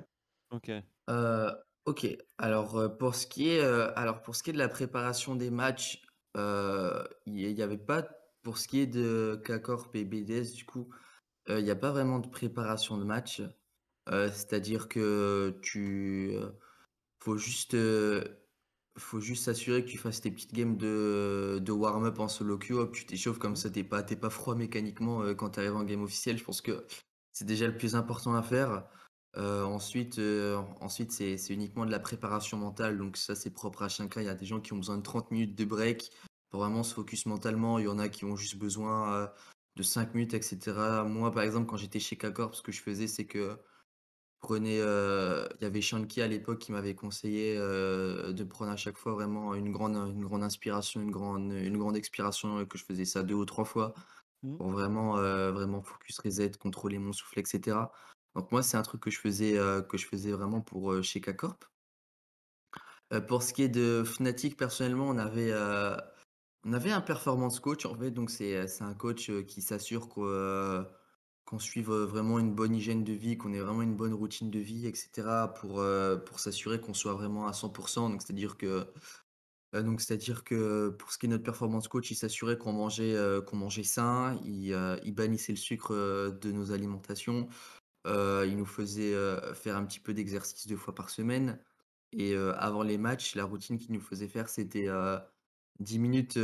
Ok. Euh, ok, alors pour ce qui est, alors pour ce qui est de la préparation des matchs, euh, il n'y avait pas, pour ce qui est de K-Corp et BDS, du coup, euh, il n'y a pas vraiment de préparation de match. Euh, c'est-à-dire que tu, euh, faut juste, faut s'assurer que tu fasses tes petites games de, warm-up en solo queue, hop, tu t'échauffes comme ça, t'es pas, pas froid mécaniquement quand tu arrives en game officiel. Je pense que c'est déjà le plus important à faire. Ensuite, ensuite c'est uniquement de la préparation mentale, donc ça c'est propre à chacun. Il y a des gens qui ont besoin de 30 minutes de break pour vraiment se focus mentalement. Il y en a qui ont juste besoin euh, de 5 minutes, etc. Moi, par exemple, quand j'étais chez Kakor, ce que je faisais, c'est que prenais, euh, il y avait Shanky à l'époque qui m'avait conseillé euh, de prendre à chaque fois vraiment une grande, une grande inspiration, une grande, une grande expiration, et que je faisais ça deux ou trois fois Mhm. pour vraiment, euh, vraiment focus reset, contrôler mon souffle, etc. Donc moi, c'est un truc que je faisais, que je faisais vraiment pour, chez K-Corp. pour ce qui est de Fnatic, personnellement, on avait, on avait un performance coach, en fait. Donc c'est, c'est un coach, qui s'assure que, qu'on suive, vraiment une bonne hygiène de vie, qu'on ait vraiment une bonne routine de vie etc. pour, pour s'assurer qu'on soit vraiment à 100 Donc c'est-à-dire que, donc c'est-à-dire que pour ce qui est de notre performance coach, il s'assurait qu'on mangeait, mangeait sain, il, il bannissait le sucre, de nos alimentations. il nous faisait, faire un petit peu d'exercice deux fois par semaine et avant les matchs, la routine qu'il nous faisait faire, c'était, 10 minutes,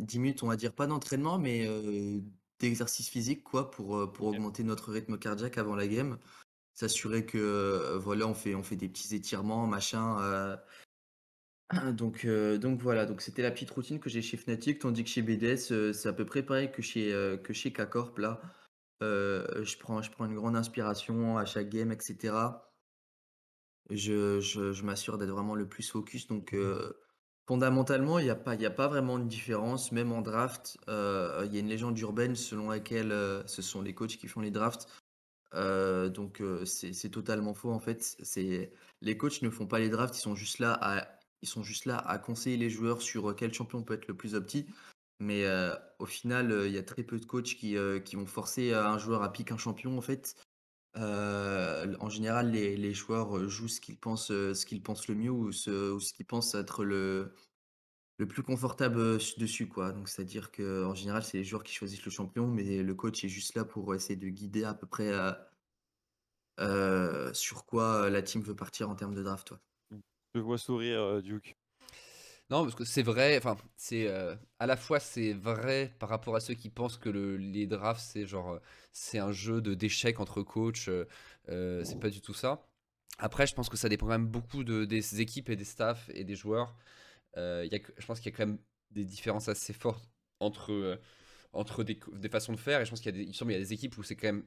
10 minutes, on va dire pas d'entraînement mais, d'exercice physique quoi pour, pour augmenter notre rythme cardiaque avant la game. S'assurer que, voilà, on fait on fait des petits étirements, machin, donc, donc voilà, donc c'était la petite routine que j'ai chez Fnatic, tandis que chez BDS, c'est à peu près pareil que chez, que chez K-Corp là. je prends je prends une grande inspiration à chaque game etc. Je je m'assure d'être vraiment le plus focus donc, fondamentalement, il y a pas vraiment de différence, même en draft, il y a une légende urbaine selon laquelle, ce sont les coachs qui font les drafts. donc, c'est totalement faux en fait. Les coachs ne font pas les drafts, ils sont juste là à ils sont juste là à conseiller les joueurs sur, quel champion peut être le plus opti. Mais, au final, il y a très peu de coachs qui, qui vont forcer, un joueur à piquer un champion en fait. En général, les joueurs, jouent ce qu'ils pensent, ce qu'ils pensent le mieux ou ce qu'ils pensent être le le plus confortable, dessus quoi. Donc c'est-à-dire qu'en général, c'est les joueurs qui choisissent le champion, mais le coach est juste là pour essayer de guider à peu près, sur quoi, la team veut partir en termes de draft, toi. Je vois sourire, Duke. Non, parce que c'est vrai, enfin, c'est à la fois c'est vrai par rapport à ceux qui pensent que le, les drafts c'est genre c'est un jeu de d'échecs entre coachs, c'est pas du tout ça. Après, je pense que ça dépend quand même beaucoup de, des équipes et des staffs et des joueurs. Euh, y a, je pense qu'il y a quand même des différences assez fortes entre, entre des, des, façons de faire. Et je pense qu'il y, a des, il semble, il y a des équipes où c'est quand même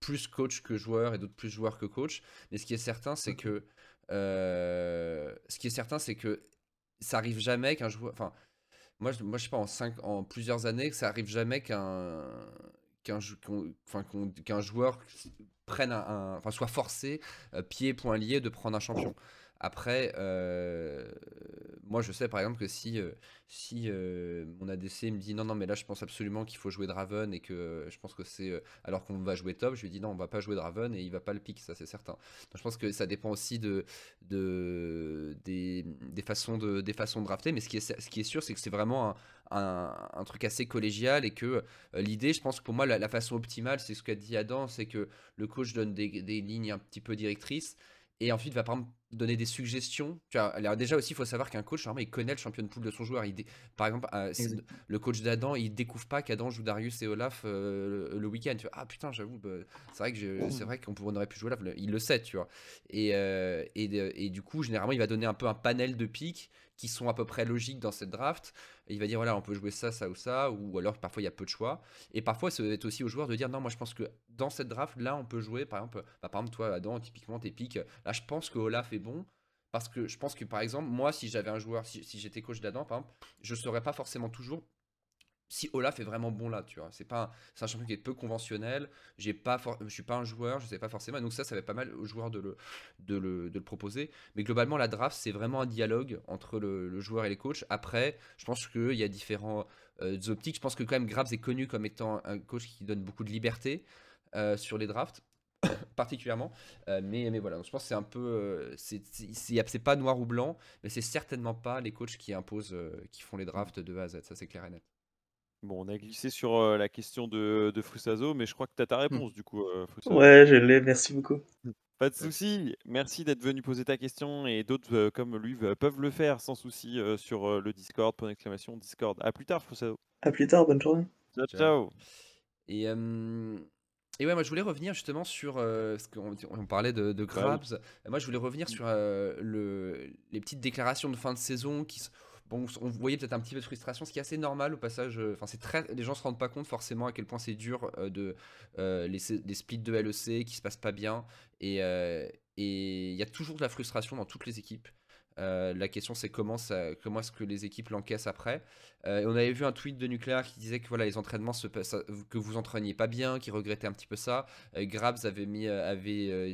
plus coach que joueur et d'autres plus joueurs que coach. Mais ce qui est certain, c'est que euh, ce qui est certain, c'est que ça arrive jamais qu'un joueur. Enfin, moi, moi, je sais pas, en, cinq, en plusieurs années, ça arrive jamais qu'un qu'un enfin, qu'un joueur prenne un, enfin, soit forcé, euh, pied, point lié, de prendre un champion. Après, euh, moi je sais par exemple que si, euh, si euh, mon ADC me dit non, non, mais là je pense absolument qu'il faut jouer Draven et que je pense que c'est. alors qu'on va jouer top, je lui dis non, on va pas jouer Draven et il va pas le pick, ça c'est certain. Je pense que ça dépend aussi de, de, des, des, façons de, des façons de drafter, mais ce qui est, ce qui est sûr, c'est que c'est vraiment un, un, truc assez collégial et que l'idée, je pense que pour moi, la, façon optimale, c'est ce qu'a dit Adam, c'est que le coach donne des, des lignes un petit peu directrices et ensuite va par exemple donner des suggestions. Tu vois, alors déjà aussi, il faut savoir qu'un coach, il connaît le champion de poule de son joueur. Il Par exemple, euh, le coach d'Adam, il découvre pas qu'Adam joue Darius et Olaf euh, le, week-end. Tu vois, ah putain, j'avoue, bah, c'est vrai que c'est vrai qu'on aurait pu jouer Olaf. Il le sait, tu vois. Et, euh, et, et, du coup, généralement, il va donner un peu un panel de pics qui sont à peu près logiques dans cette draft. il va dire voilà, on peut jouer ça, ça ou ça, ou alors parfois il y a peu de choix. Et parfois, c'est aussi aux joueurs de dire non, moi je pense que dans cette draft, là, on peut jouer, par exemple, bah, par exemple toi, Adam, typiquement, tes pics. Là, je pense que Olaf est bon. Parce que je pense que par exemple, moi, si j'avais un joueur, si, si j'étais coach d'Adam, par exemple, je ne saurais pas forcément toujours si Olaf est vraiment bon là, tu vois. C'est pas un, un champion qui est peu conventionnel. J'ai pas je suis pas un joueur, je sais pas forcément. Donc ça, ça va pas mal aux joueurs de le, proposer. Mais globalement, la draft, c'est vraiment un dialogue entre le, joueur et les coachs. Après, je pense qu'il y a différents euh, optiques. Je pense que quand même Grabs est connu comme étant un coach qui donne beaucoup de liberté euh, sur les drafts. particulièrement euh, mais, mais voilà donc je pense que c'est un peu c'est pas noir ou blanc mais c'est certainement pas les coachs qui imposent qui font les drafts de A à Z ça c'est clair et net Bon, on a glissé sur la question de, de Frusazo, mais je crois que tu as ta mmh. réponse du coup, Ouais, je l'ai, merci beaucoup. Pas de souci. Merci d'être venu poser ta question et d'autres comme lui peuvent le faire sans souci sur le Discord. Point d'exclamation Discord. À plus tard, Frusazo. À plus tard, bonne journée. Ciao, ciao. Et, et ouais, moi je voulais revenir justement sur ce qu'on on parlait de, de Grabs. Moi je voulais revenir mmh. sur le, les petites déclarations de fin de saison qui sont bon, on voyait peut-être un petit peu de frustration, ce qui est assez normal au passage. Euh, les gens se rendent pas compte forcément à quel point c'est dur euh, de euh, les, splits de LEC qui se passent pas bien. Et il y a toujours de la frustration dans toutes les équipes. la question c'est comment, est-ce que les équipes l'encaissent après. on avait vu un tweet de Nuclear qui disait que voilà, les entraînements, se, que vous entraîniez pas bien, qui regrettait un petit peu ça. Grabs avait,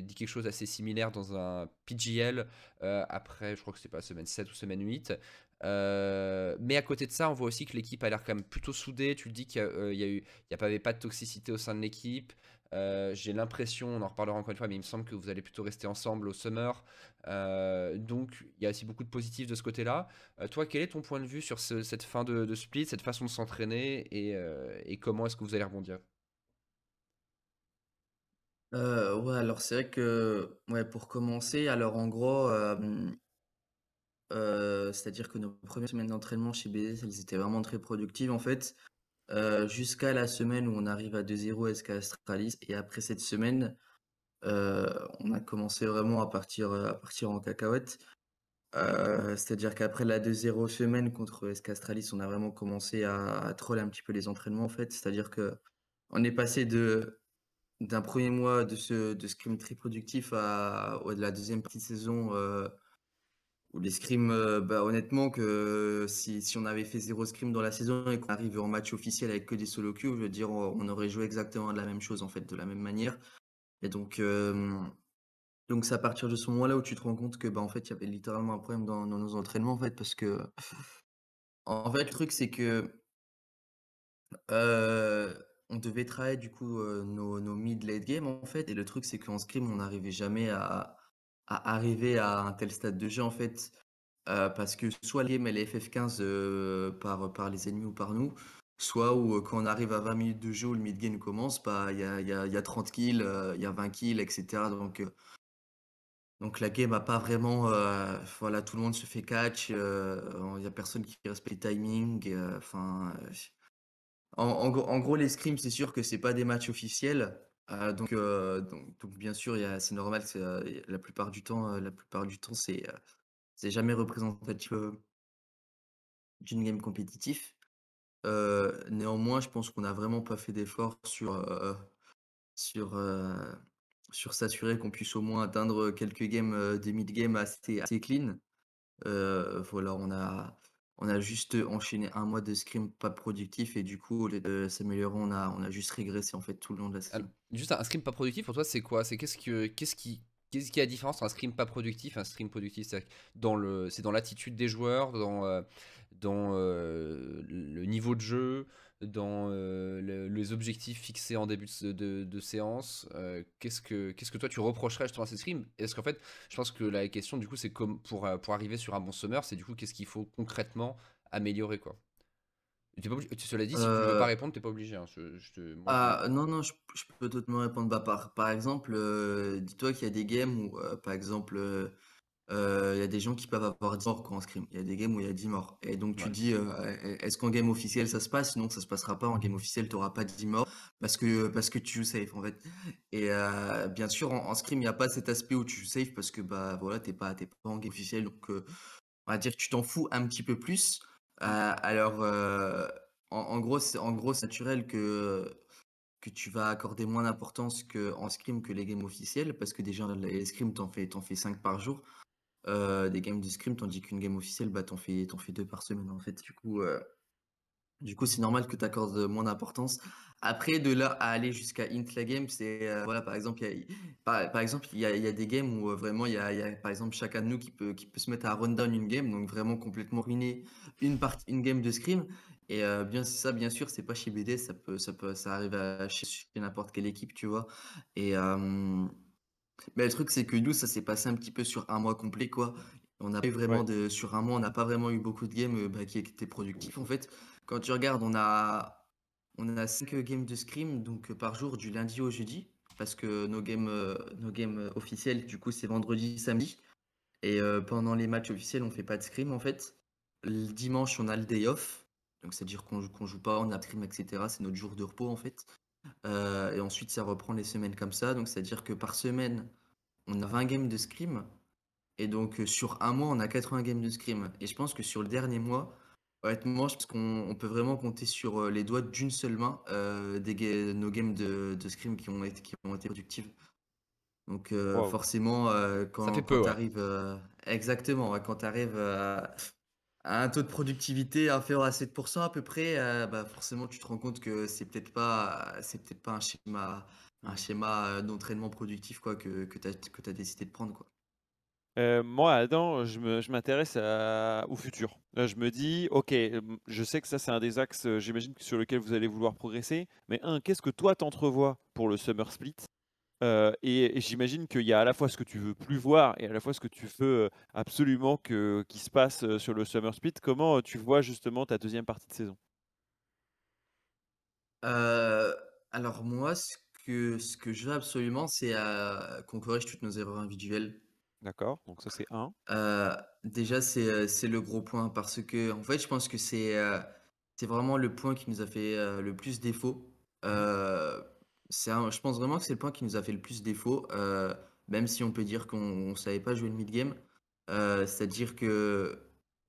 dit quelque chose assez similaire dans un PGL après, je crois que c'est pas semaine 7 ou semaine 8. Mais à côté de ça, on voit aussi que l'équipe a l'air quand même plutôt soudée. Tu le dis qu'il y, a, eu, il y avait pas de toxicité au sein de l'équipe. Euh, j'ai l'impression, on en reparlera encore une fois, mais il me semble que vous allez plutôt rester ensemble au summer. Euh, donc il y a aussi beaucoup de positifs de ce côté-là. Euh, toi, quel est ton point de vue sur cette fin de, split, cette façon de s'entraîner et, comment est-ce que vous allez rebondir? Ouais, alors c'est vrai que pour commencer, alors en gros, c'est-à-dire que nos premières semaines d'entraînement chez BD, elles étaient vraiment très productives en fait. Euh, jusqu'à la semaine où on arrive à 2-0 SK Astralis et après cette semaine, euh, on a commencé vraiment à partir, à partir en cacahuète. Euh, c'est-à-dire qu'après la 2-0 semaine contre SK Astralis, on a vraiment commencé à, troller un petit peu les entraînements en fait. C'est-à-dire que on est passé de d'un premier mois de ce de scrim très productif à, à la deuxième partie de saison les scrims, euh, bah, honnêtement, que si, si, on avait fait zéro scrim dans la saison et qu'on arrivait en match officiel avec que des solo queues, je veux dire, on aurait joué exactement de la même chose, en fait, de la même manière. Et donc, euh, donc c'est à partir de ce moment-là où tu te rends compte que, bah, en fait, il y avait littéralement un problème dans, nos entraînements, en fait, parce que, en fait, le truc, c'est que euh, on devait travailler, du coup, nos, nos mid-late game, en fait, et le truc, c'est qu'en scrim, on n'arrivait jamais à arriver à un tel stade de jeu en fait euh, parce que soit les game elle est FF15 euh, par, par les ennemis ou par nous soit où euh, quand on arrive à 20 minutes de jeu où le mid game commence bah, il y, a, y, y, a, 30 kills il y a 20 kills etc donc donc la game a pas vraiment voilà tout le monde se fait catch il y a personne qui respecte le timing enfin en, en, gros les scrims c'est sûr que c'est pas des matchs officiels euh, donc, donc, bien sûr, c'est normal, c'est, la plupart du temps, la plupart du temps, c'est, jamais représentatif d'une game compétitif. néanmoins, je pense qu'on a vraiment pas fait d'efforts sur, sur, sur s'assurer qu'on puisse au moins atteindre quelques games, des mid-games assez, assez clean. voilà, on a, on a juste enchaîné un mois de scrim pas productif et du coup, au lieu de s'améliorer, on a, on a juste régressé en fait tout le long de la saison. juste un scrim pas productif pour toi, c'est quoi? C'est qu'est-ce que qu'est-ce qui qu'est-ce qui a la différence entre un scrim pas productif et un scrim productif? C'est dans le c'est dans l'attitude des joueurs, dans euh, dans euh, le niveau de jeu, dans euh, les objectifs fixés en début de, séance. qu'est-ce que qu'est-ce que toi tu reprocherais justement à ces scrims Est-ce qu'en fait, je pense que la question du coup c'est comme pour pour arriver sur un bon summer, c'est du coup qu'est-ce qu'il faut concrètement améliorer quoi? Pas obligé, cela dit, si tu ne veux pas répondre, tu n'es pas obligé. Hein, ah, non, non, je, peux totalement répondre. Bah, par, par exemple, dis-toi qu'il y a des games où, par exemple, euh, il y a des gens qui peuvent avoir 10 morts quand on scrim. Il y a des games où il y a 10 morts. Et donc tu dis, euh, est-ce qu'en game officiel ça se passe? Non, ça se passera pas. En game officiel, tu n'auras pas 10 morts parce que, parce que tu joues safe en fait. Et euh, bien sûr, en, scrim, il n'y a pas cet aspect où tu joues safe parce que bah voilà, t'es pas, pas en game officiel. Donc on va dire que tu t'en fous un petit peu plus. alors en, gros, c'est en gros naturel que que tu vas accorder moins d'importance en scrim que les games officiels parce que déjà les scrims t'en fais t'en fais 5 par jour euh, des games de scrim, tandis qu'une game officielle, bah, t'en fais, fais deux par semaine en fait. Du coup, euh, c'est normal que tu accordes moins d'importance. Après, de là à aller jusqu'à int la game, c'est euh, voilà, par exemple, il y a, par, y a, des games où vraiment il y a, par exemple chacun de nous qui peut, qui peut se mettre à run down une game, donc vraiment complètement ruiner une partie, une game de scrim. Et bien ça, bien sûr, c'est pas chez BD, ça peut, ça peut, ça arrive chez, n'importe quelle équipe, tu vois. Et mais le truc, c'est que nous, ça s'est passé un petit peu sur un mois complet, quoi. On a pas vraiment de, sur un mois, on n'a pas vraiment eu beaucoup de games euh, bah, qui étaient productifs. En fait, quand tu regardes, on a, on a 5 games de scrim donc euh, par jour du lundi au jeudi, parce que nos games, euh, nos games officiels, du coup, c'est vendredi, samedi. Et pendant les matchs officiels, on fait pas de scrim en fait. Le dimanche, on a le day off, donc c'est-à-dire qu'on joue, joue pas, on a scrim, etc. C'est notre jour de repos en fait. Euh, et ensuite, ça reprend les semaines comme ça. Donc, c'est-à-dire que par semaine, on a 20 games de scrim. Et donc, euh, sur un mois, on a 80 games de scrim. Et je pense que sur le dernier mois, honnêtement, je pense qu'on peut vraiment compter sur euh, les doigts d'une seule main des nos games de, de, scrim qui ont été, qui ont été productives. Donc forcément, quand, tu ouais. arrives... exactement, quand tu arrives à un taux de productivité inférieur à 7% à peu près, euh, bah forcément tu te rends compte que c'est peut-être pas, c'est peut-être pas un schéma, un schéma euh, d'entraînement productif quoi, que, que tu as, que décidé de prendre. Quoi. Euh, moi, Adam, je me- je m'intéresse à- au futur. Là, je me dis, ok, je sais que ça, c'est un des axes, j'imagine, sur lequel vous allez vouloir progresser. Mais un, qu'est-ce que toi t'entrevois pour le Summer Split? Euh, et, et j'imagine qu'il y a à la fois ce que tu veux plus voir et à la fois ce que tu veux absolument que, qui se passe sur le Summer Split. Comment tu vois justement ta deuxième partie de saison? Euh, alors moi, ce que, ce que je veux absolument, c'est euh, qu'on corrige toutes nos erreurs individuelles. D'accord? Donc ça, c'est un. Déjà, c'est le gros point parce que, en fait, je pense que c'est c'est vraiment le point qui nous a fait le plus défaut. Euh, c'est un- je pense vraiment que c'est le point qui nous a fait le plus défaut, euh, même si on peut dire qu'on ne savait pas jouer le mid-game. Euh, c'est-à-dire que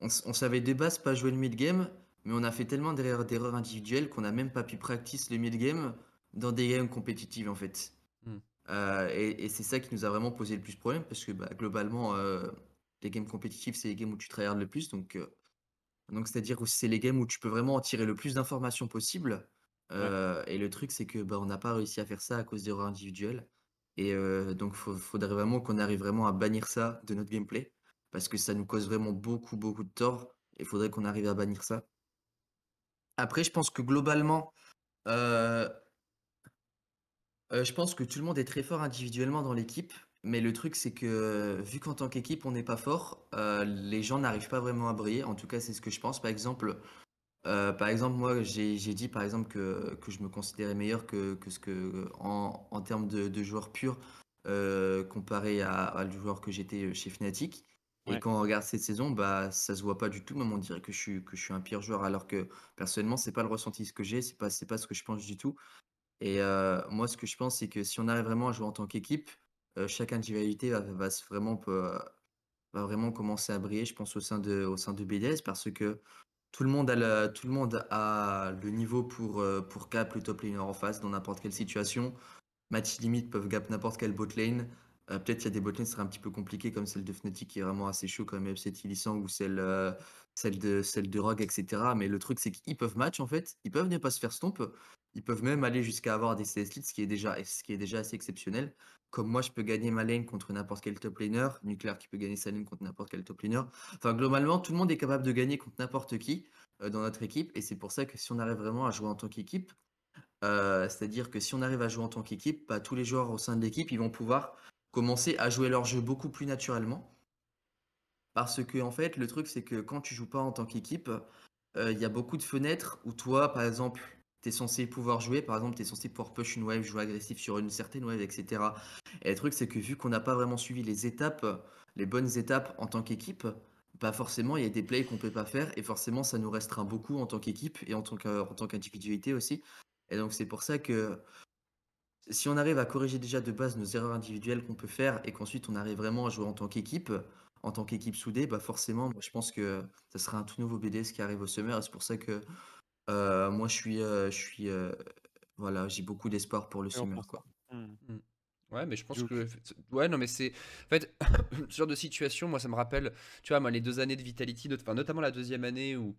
on, s- on savait de base pas jouer le mid-game, mais on a fait tellement d'erreurs d'erreurs individuelles qu'on n'a même pas pu practice le mid-game dans des games compétitives, en fait. Hmm. Euh, et et c'est ça qui nous a vraiment posé le plus problème parce que bah, globalement, euh, les games compétitifs, c'est les games où tu tryhards le plus. Donc, euh, donc c'est-à-dire que c'est les games où tu peux vraiment en tirer le plus d'informations possible. Euh, et le truc, c'est que bah, on n'a pas réussi à faire ça à cause d'erreurs individuelles. Et euh, donc, il faudrait vraiment qu'on arrive vraiment à bannir ça de notre gameplay parce que ça nous cause vraiment beaucoup, beaucoup de tort. Il faudrait qu'on arrive à bannir ça. Après, je pense que globalement, euh, je pense que tout le monde est très fort individuellement dans l'équipe, mais le truc c'est que vu qu'en tant qu'équipe on n'est pas fort, les gens n'arrivent pas vraiment à briller. En tout cas, c'est ce que je pense. Par exemple, euh, par exemple, moi j'ai j'ai dit par exemple que, que je me considérais meilleur que, que ce que en, en termes de, de joueur pur euh, comparé à, à le joueur que j'étais chez Fnatic. Et Ouais. quand on regarde cette saison, bah ça se voit pas du tout. Même on dirait que je suis que je suis un pire joueur, alors que personnellement c'est pas le ressenti que j'ai, c'est pas c'est pas ce que je pense du tout. Et euh, moi, ce que je pense, c'est que si on arrive vraiment à jouer en tant qu'équipe, euh, chaque individualité va, va vraiment, peut- va vraiment commencer à briller, je pense, au sein de, au sein de BDS, parce que tout le monde a le, niveau pour, euh, pour cap le top laner en face dans n'importe quelle situation. Match limite peuvent gap n'importe quelle bot lane. Euh, peut-être qu'il y a des bot lanes qui seraient un petit peu compliquées, comme celle de Fnatic qui est vraiment assez chaud, comme FC Tillisang ou celle, euh, celle de, celle de Rogue, etc. Mais le truc, c'est qu'ils peuvent match en fait. Ils peuvent ne pas se faire stomp. Ils peuvent même aller jusqu'à avoir des CS leads, ce qui est déjà, ce qui est déjà assez exceptionnel. Comme moi, je peux gagner ma lane contre n'importe quel top laner. Nuclear qui peut gagner sa lane contre n'importe quel top laner. Enfin, globalement, tout le monde est capable de gagner contre n'importe qui euh, dans notre équipe. Et c'est pour ça que si on arrive vraiment à jouer en tant qu'équipe, euh, c'est-à-dire que si on arrive à jouer en tant qu'équipe, bah, tous les joueurs au sein de l'équipe, ils vont pouvoir commencer à jouer leur jeu beaucoup plus naturellement. Parce que, en fait, le truc, c'est que quand tu joues pas en tant qu'équipe, euh, il y a beaucoup de fenêtres où toi, par exemple, tu es censé pouvoir jouer. Par exemple, tu es censé pouvoir push une wave, jouer agressif sur une certaine wave, etc. Et le truc, c'est que vu qu'on n'a pas vraiment suivi les étapes, les bonnes étapes en tant qu'équipe, bah forcément, il y a des plays qu'on peut pas faire. Et forcément, ça nous restreint beaucoup en tant qu'équipe et en tant qu'individualité aussi. Et donc, c'est pour ça que si on arrive à corriger déjà de base nos erreurs individuelles qu'on peut faire et qu'ensuite on arrive vraiment à jouer en tant qu'équipe, en tant qu'équipe soudée, bah forcément, je pense que ça sera un tout nouveau BDS qui arrive au summer. Et c'est pour ça que euh, moi, je suis, euh, je suis, euh, voilà, j'ai beaucoup d'espoir pour le Et on summer, pense quoi. Hmm. Ouais, mais je pense Duke. que. Ouais, non, mais c'est. En fait, ce genre de situation, moi, ça me rappelle. Tu vois, moi, les deux années de Vitality, not- enfin, notamment la deuxième année où.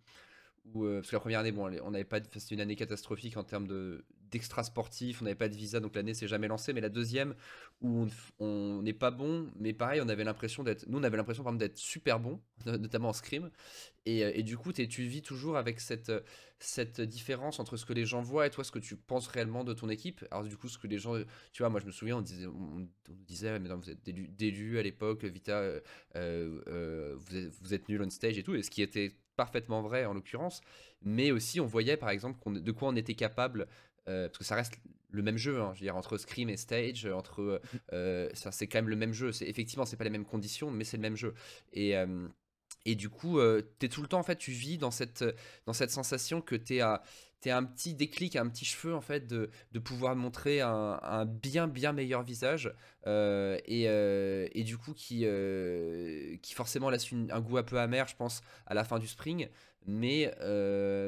Euh, parce que la première année, bon, on n'avait pas. C'était une année catastrophique en termes de d'extra sportif, on n'avait pas de visa, donc l'année s'est jamais lancée. Mais la deuxième, où on n'est pas bon, mais pareil, on avait l'impression d'être. Nous, on avait l'impression, par d'être super bon, notamment en scrim. Et, euh, du coup, tu vis toujours avec cette, cette différence entre ce que les gens voient et toi, ce que tu penses réellement de ton équipe. Alors, du coup, ce que les gens. Tu vois, moi, je me souviens, on, disait, on, disait, mais non, vous êtes d'élu- à l'époque, Vita, euh, vous, êtes, vous êtes nul on stage et tout, et ce qui était parfaitement vrai en l'occurrence. Mais aussi, on voyait, par exemple, de quoi on était capable. euh, parce que ça reste le même jeu, hein, je veux dire, entre Scream et Stage, entre, euh, euh, ça c'est quand même le même jeu. Effectivement, c'est pas les mêmes conditions, mais c'est le même jeu. Et, euh, et du coup, euh, t'es tout le temps, en fait, tu vis dans cette, dans cette sensation que t'es à, t'es un petit déclic, un petit cheveu, en fait, de, de pouvoir montrer un, un bien, bien meilleur visage. euh, et, euh, et du coup, qui, euh, qui forcément laisse une- un goût un peu amer, je pense, à la fin du spring. Mais,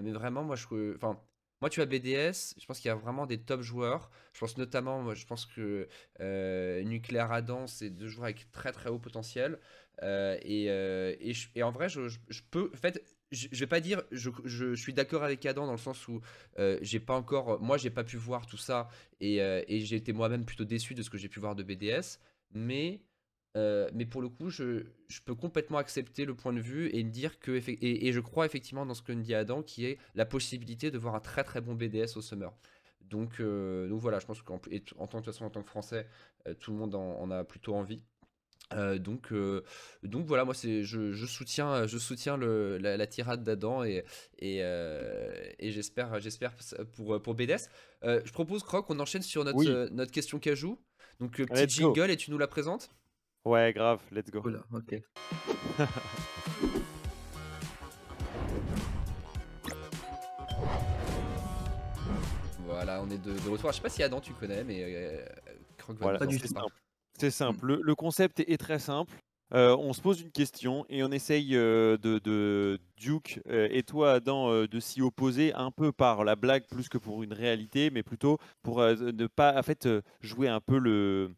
mais vraiment, moi, je. Enfin. moi, tu as BDS, je pense qu'il y a vraiment des top joueurs. Je pense notamment, moi, je pense que euh, Nucléaire Adam, c'est deux joueurs avec très très haut potentiel. Euh, euh, et, en vrai, je, peux. En fait, je, vais pas dire. Je, suis d'accord avec Adam dans le sens où j'ai pas encore. Moi, j'ai pas pu voir tout ça. Et, et j'ai été moi-même plutôt déçu de ce que j'ai pu voir de BDS. Mais euh, mais pour le coup, je, peux complètement accepter le point de vue et me dire que. Et, je crois effectivement dans ce que dit Adam, qui est la possibilité de voir un très très bon BDS au Summer. Donc, euh, donc voilà, je pense qu'en en tant, que, en tant que Français, euh, tout le monde en, a plutôt envie. Donc, donc voilà, moi c'est, je, soutiens, je soutiens le, la, tirade d'Adam et, et, j'espère, j'espère pour, pour BDS. je propose, Croc, qu'on enchaîne sur notre, notre question cajou. Donc, petit jingle et tu nous la présentes? Ouais, grave, let's go. ok. voilà, on est de, retour. Je sais pas si Adam tu connais, mais euh, voilà, c'est simple. C'est simple. Le, concept est, très simple. Euh, on se pose une question et on essaye euh, de, Duke et toi Adam de s'y opposer un peu par la blague plus que pour une réalité, mais plutôt pour ne pas en fait jouer un peu le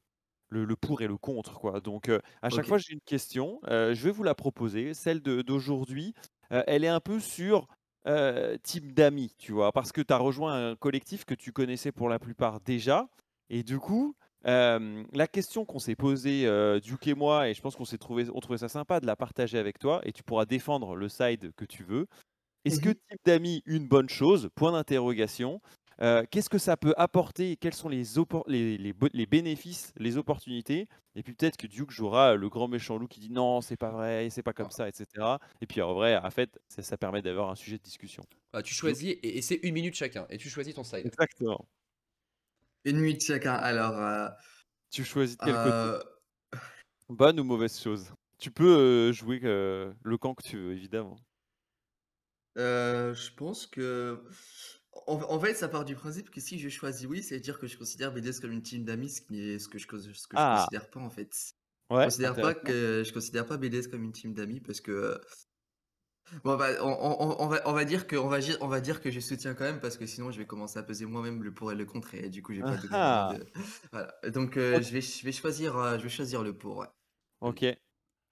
le, pour et le contre. Quoi. Donc, à chaque fois, j'ai une question. je vais vous la proposer. Celle d'aujourd'hui, elle est un peu sur type d'amis, tu vois, parce que tu as rejoint un collectif que tu connaissais pour la plupart déjà. Et du coup, la question qu'on s'est posée, Duke et moi, et je pense qu'on s'est trouvé, on trouvait ça sympa de la partager avec toi, et tu pourras défendre le side que tu veux. Est-ce que mmh type d'amis, une bonne chose? Point d'interrogation. Euh, qu'est-ce que ça peut apporter? Quels sont les, les, bénéfices, les opportunités? Et puis peut-être que Duke jouera le grand méchant loup qui dit non, c'est pas vrai, c'est pas comme ça, etc. Et puis en vrai, en fait, ça, permet d'avoir un sujet de discussion. Bah, tu choisis, et, c'est une minute chacun, et tu choisis ton side. Exactement. Une minute chacun, alors... Euh, tu choisis de quel côté? euh, Bonne ou mauvaise chose? Tu peux jouer le camp que tu veux, évidemment. je pense que en, fait, ça part du principe que si je choisis oui, c'est-à-dire que je considère BDS comme une team d'amis, ce qui est ce que je, ce que je ah. considère pas en fait. Je considère pas que je considère pas BDS comme une team d'amis parce que bon bah, on, va, on va dire que on va, on va dire que je soutiens quand même parce que sinon je vais commencer à peser moi-même le pour et le contre et du coup j'ai pas de, ah. voilà. Donc euh, je vais je vais choisir euh, je vais choisir le pour. Ok.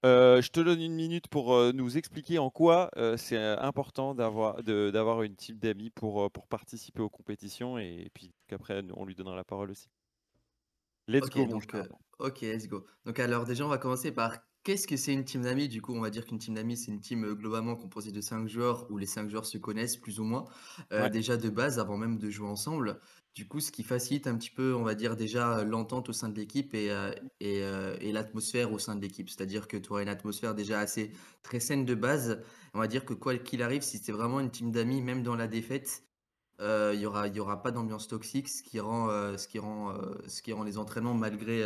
Euh, je te donne une minute pour euh, nous expliquer en quoi euh, c'est important d'avoir d'avoir une team d'amis pour, pour participer aux compétitions et, puis qu'après on lui donnera la parole aussi. Let's go. Donc, ok, let's go. Donc alors déjà on va commencer par qu'est-ce que c'est une team d'amis? Du coup on va dire qu'une team d'amis c'est une team globalement composée de 5 joueurs où les 5 joueurs se connaissent plus ou moins déjà de base avant même de jouer ensemble. Du coup, ce qui facilite un petit peu, on va dire déjà l'entente au sein de l'équipe et, euh, euh, et, l'atmosphère au sein de l'équipe. C'est-à-dire que tu auras une atmosphère déjà assez très saine de base. On va dire que quoi qu'il arrive, si c'est vraiment une team d'amis, même dans la défaite, euh, il n'y aura, y aura pas d'ambiance toxique, ce qui rend, ce qui rend, ce qui rend les entraînements, malgré,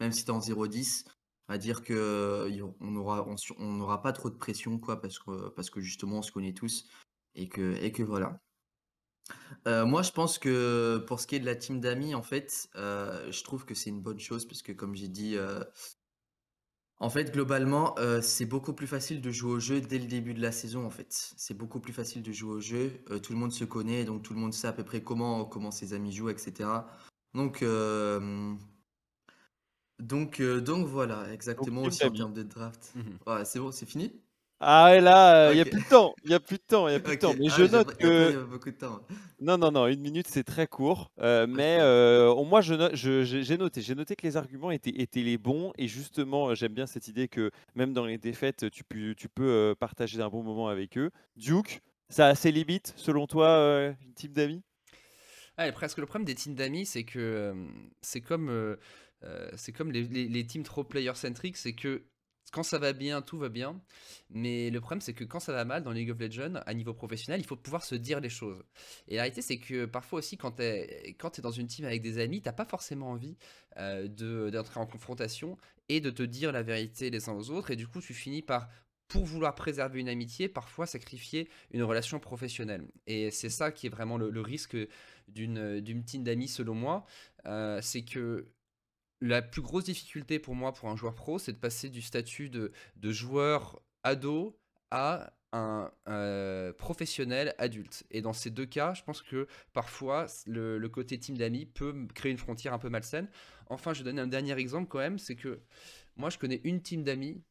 même si tu es en 0-10, va dire que on n'aura pas trop de pression, quoi, parce que, parce que justement, on se connaît tous et que, voilà. Moi, je pense que pour ce qui est de la team d'amis, en fait, je trouve que c'est une bonne chose parce que comme j'ai dit, en fait, globalement, c'est beaucoup plus facile de jouer au jeu dès le début de la saison, en fait. C'est beaucoup plus facile de jouer au jeu. tout le monde se connaît, donc tout le monde sait à peu près comment, comment ses amis jouent, etc. Donc, donc, donc voilà, exactement aussi en termes de draft. Mmh c'est bon, c'est fini? Ah, et là, il n'y a plus de temps. Il n'y a plus de temps. Il y a plus de temps. Mais ah, je note que. beaucoup de temps. Non, non, non. Une minute, c'est très court. Euh, mais euh, moi, je j'ai noté. J'ai noté que les arguments étaient, étaient les bons. Et justement, j'aime bien cette idée que même dans les défaites, tu peux, tu peux euh, partager un bon moment avec eux. Duke, ça a ses limites, selon toi, une team d'amis? Ah, presque le problème des teams d'amis, c'est que c'est comme, c'est comme les, teams trop player-centric, c'est que quand ça va bien, tout va bien. Mais le problème, c'est que quand ça va mal dans League of Legends, à niveau professionnel, il faut pouvoir se dire les choses. Et la réalité, c'est que parfois aussi, quand tu es, es, dans une team avec des amis, t'as pas forcément envie euh, d'entrer en confrontation et de te dire la vérité les uns aux autres. Et du coup, tu finis par pour vouloir préserver une amitié, parfois sacrifier une relation professionnelle. Et c'est ça qui est vraiment le, risque d'une team d'amis, selon moi. Euh, c'est que la plus grosse difficulté pour moi, pour un joueur pro, c'est de passer du statut de, joueur ado à un euh, professionnel adulte. Et dans ces deux cas, je pense que parfois le, le côté team d'amis peut créer une frontière un peu malsaine. Enfin, je vais donner un dernier exemple quand même, c'est que moi je connais une team d'amis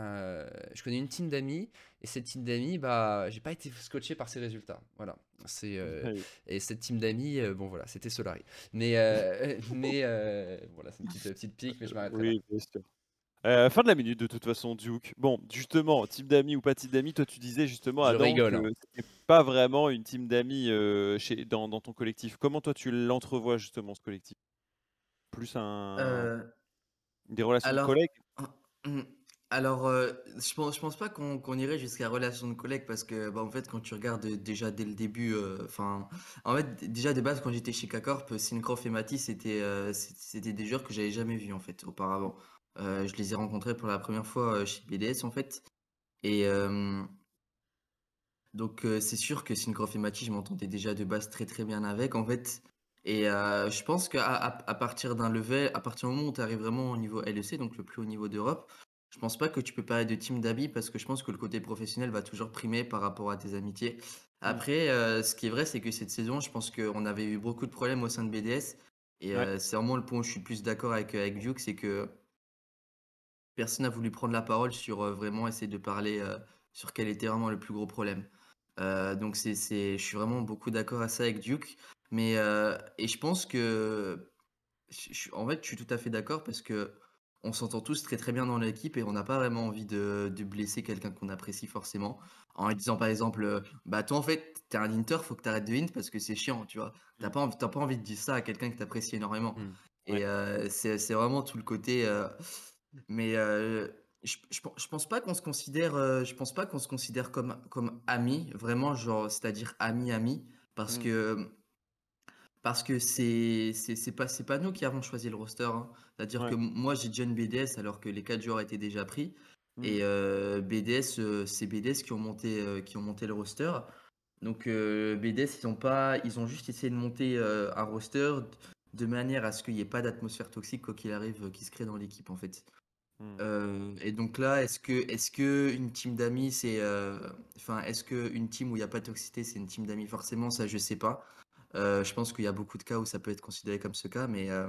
euh, je connais une team d'amis et cette team d'amis, bah, j'ai pas été scotché par ses résultats. Voilà. C'est euh, et cette team d'amis, euh, bon voilà, c'était Solari. Mais mais voilà, c'est une petite, petite pique, mais je m'arrête oui, fin de la minute de toute façon, Duke. Bon, justement, team d'amis ou pas team d'amis, toi tu disais justement Adam rigole, que c'était pas vraiment une team d'amis chez dans, dans, ton collectif. Comment toi tu l'entrevois justement ce collectif? Plus un des relations de collègues? mmh, alors, euh, je pense, pense pas qu'on irait jusqu'à relation de collègue parce que, bah, en fait, quand tu regardes déjà dès le début, euh, enfin, en fait, déjà de base, quand j'étais chez K-Corp, Syncroft et Matisse, c'était euh, c'était des joueurs que j'avais jamais vus, en fait, auparavant. je les ai rencontrés pour la première fois chez BDS, en fait. Et donc, c'est sûr que Syncroft et Matisse, je m'entendais déjà de base très très bien avec, en fait. Et je pense qu'à partir d'un level, à partir du moment où tu arrives vraiment au niveau LEC, donc le plus haut niveau d'Europe, je pense pas que tu peux parler de team d'amis parce que je pense que le côté professionnel va toujours primer par rapport à tes amitiés. Mmh. Après, euh, ce qui est vrai, c'est que cette saison, je pense qu'on avait eu beaucoup de problèmes au sein de BDS. Et euh, c'est vraiment le point où je suis plus d'accord avec, avec Duke, c'est que personne n'a voulu prendre la parole sur euh, vraiment essayer de parler sur quel était vraiment le plus gros problème. donc c'est, je suis vraiment beaucoup d'accord à ça avec Duke. Mais, et je pense que, en fait, je suis tout à fait d'accord parce que on s'entend tous très très bien dans l'équipe et on n'a pas vraiment envie de, blesser quelqu'un qu'on apprécie forcément. En lui disant par exemple, euh, bah toi en fait, t'es un inter, faut que t'arrêtes de int parce que c'est chiant, tu vois. T'as mmh. pas, envie, pas envie de dire ça à quelqu'un que t'apprécies énormément. Mmh. Et euh, c'est vraiment tout le côté. Euh, mais je, je, pense pas qu'on se considère, je pense pas qu'on se considère comme, comme amis, vraiment, genre, c'est-à-dire ami-ami, parce mmh. que parce que c'est c'est pas, pas nous qui avons choisi le roster. Hein. C'est-à-dire que moi, j'ai une BDS alors que les 4 joueurs étaient déjà pris. Mmh. Et euh, BDS, euh, c'est BDS qui ont, monté, euh, qui ont monté le roster. Donc BDS, ils ont, pas, ils ont juste essayé de monter un roster de manière à ce qu'il n'y ait pas d'atmosphère toxique quoi qu'il arrive qui se crée dans l'équipe en fait. Mmh. et donc là, est-ce que, est-ce que une team d'amis, c'est, enfin, est-ce que une team où il n'y a pas de toxicité, c'est une team d'amis Forcément, ça, je sais pas. Euh, je pense qu'il y a beaucoup de cas où ça peut être considéré comme ce cas, mais, euh,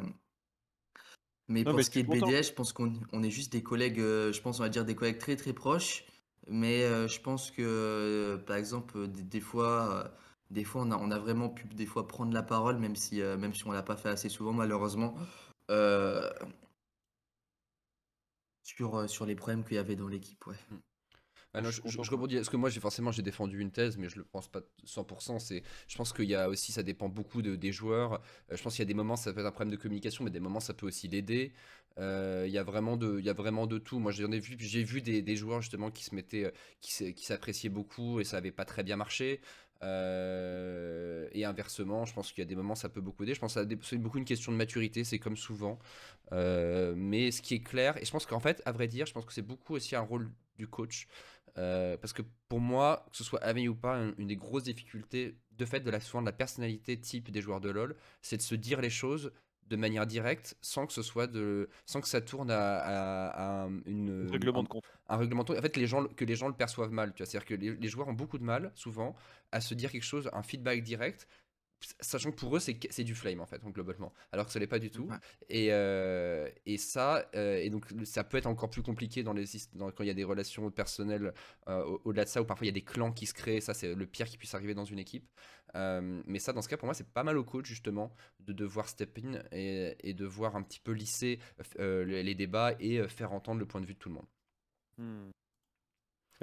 mais pour ce qui est de BDS, je pense qu'on on est juste des collègues, euh, je pense on va dire des collègues très très proches, mais je pense que par exemple des, fois, des fois on a, on a vraiment pu des fois prendre la parole, même si, même si on l'a pas fait assez souvent malheureusement, sur, sur les problèmes qu'il y avait dans l'équipe. Ouais. Ah je, rebondis, parce que moi j'ai forcément j'ai défendu une thèse, mais je le pense pas 100%. C'est, je pense qu'il y a aussi, ça dépend beaucoup de, des joueurs. Euh, je pense qu'il y a des moments ça peut être un problème de communication, mais des moments ça peut aussi l'aider. Euh, il y a vraiment de, il y a vraiment de tout. Moi j'en ai vu, j'ai vu des, des, joueurs justement qui se mettaient, euh, qui, qui s'appréciaient beaucoup et ça avait pas très bien marché. et inversement, je pense qu'il y a des moments ça peut beaucoup aider. Je pense que c'est beaucoup une question de maturité, c'est comme souvent. mais ce qui est clair, et je pense qu'en fait, à vrai dire, je pense que c'est beaucoup aussi un rôle du coach. Euh, parce que pour moi, que ce soit Ami ou pas, une, des grosses difficultés de fait de la, souvent de la personnalité type des joueurs de LoL, c'est de se dire les choses de manière directe sans que ce soit de sans que ça tourne à, une, un règlement de compte. un règlement de compte. En fait les gens que les gens le perçoivent mal tu vois. C'est à dire que les, les, joueurs ont beaucoup de mal souvent à se dire quelque chose un feedback direct sachant que pour eux c'est du flame en fait globalement. Alors que ce n'est pas du tout. Et, euh, et ça euh, et donc ça peut être encore plus compliqué dans les dans, quand il y a des relations personnelles euh, au-delà de ça ou parfois il y a des clans qui se créent. Ça c'est le pire qui puisse arriver dans une équipe. Mais ça dans ce cas pour moi c'est pas mal au coach justement de devoir step in et, et de voir un petit peu lisser les, débats et faire entendre le point de vue de tout le monde. Mmh.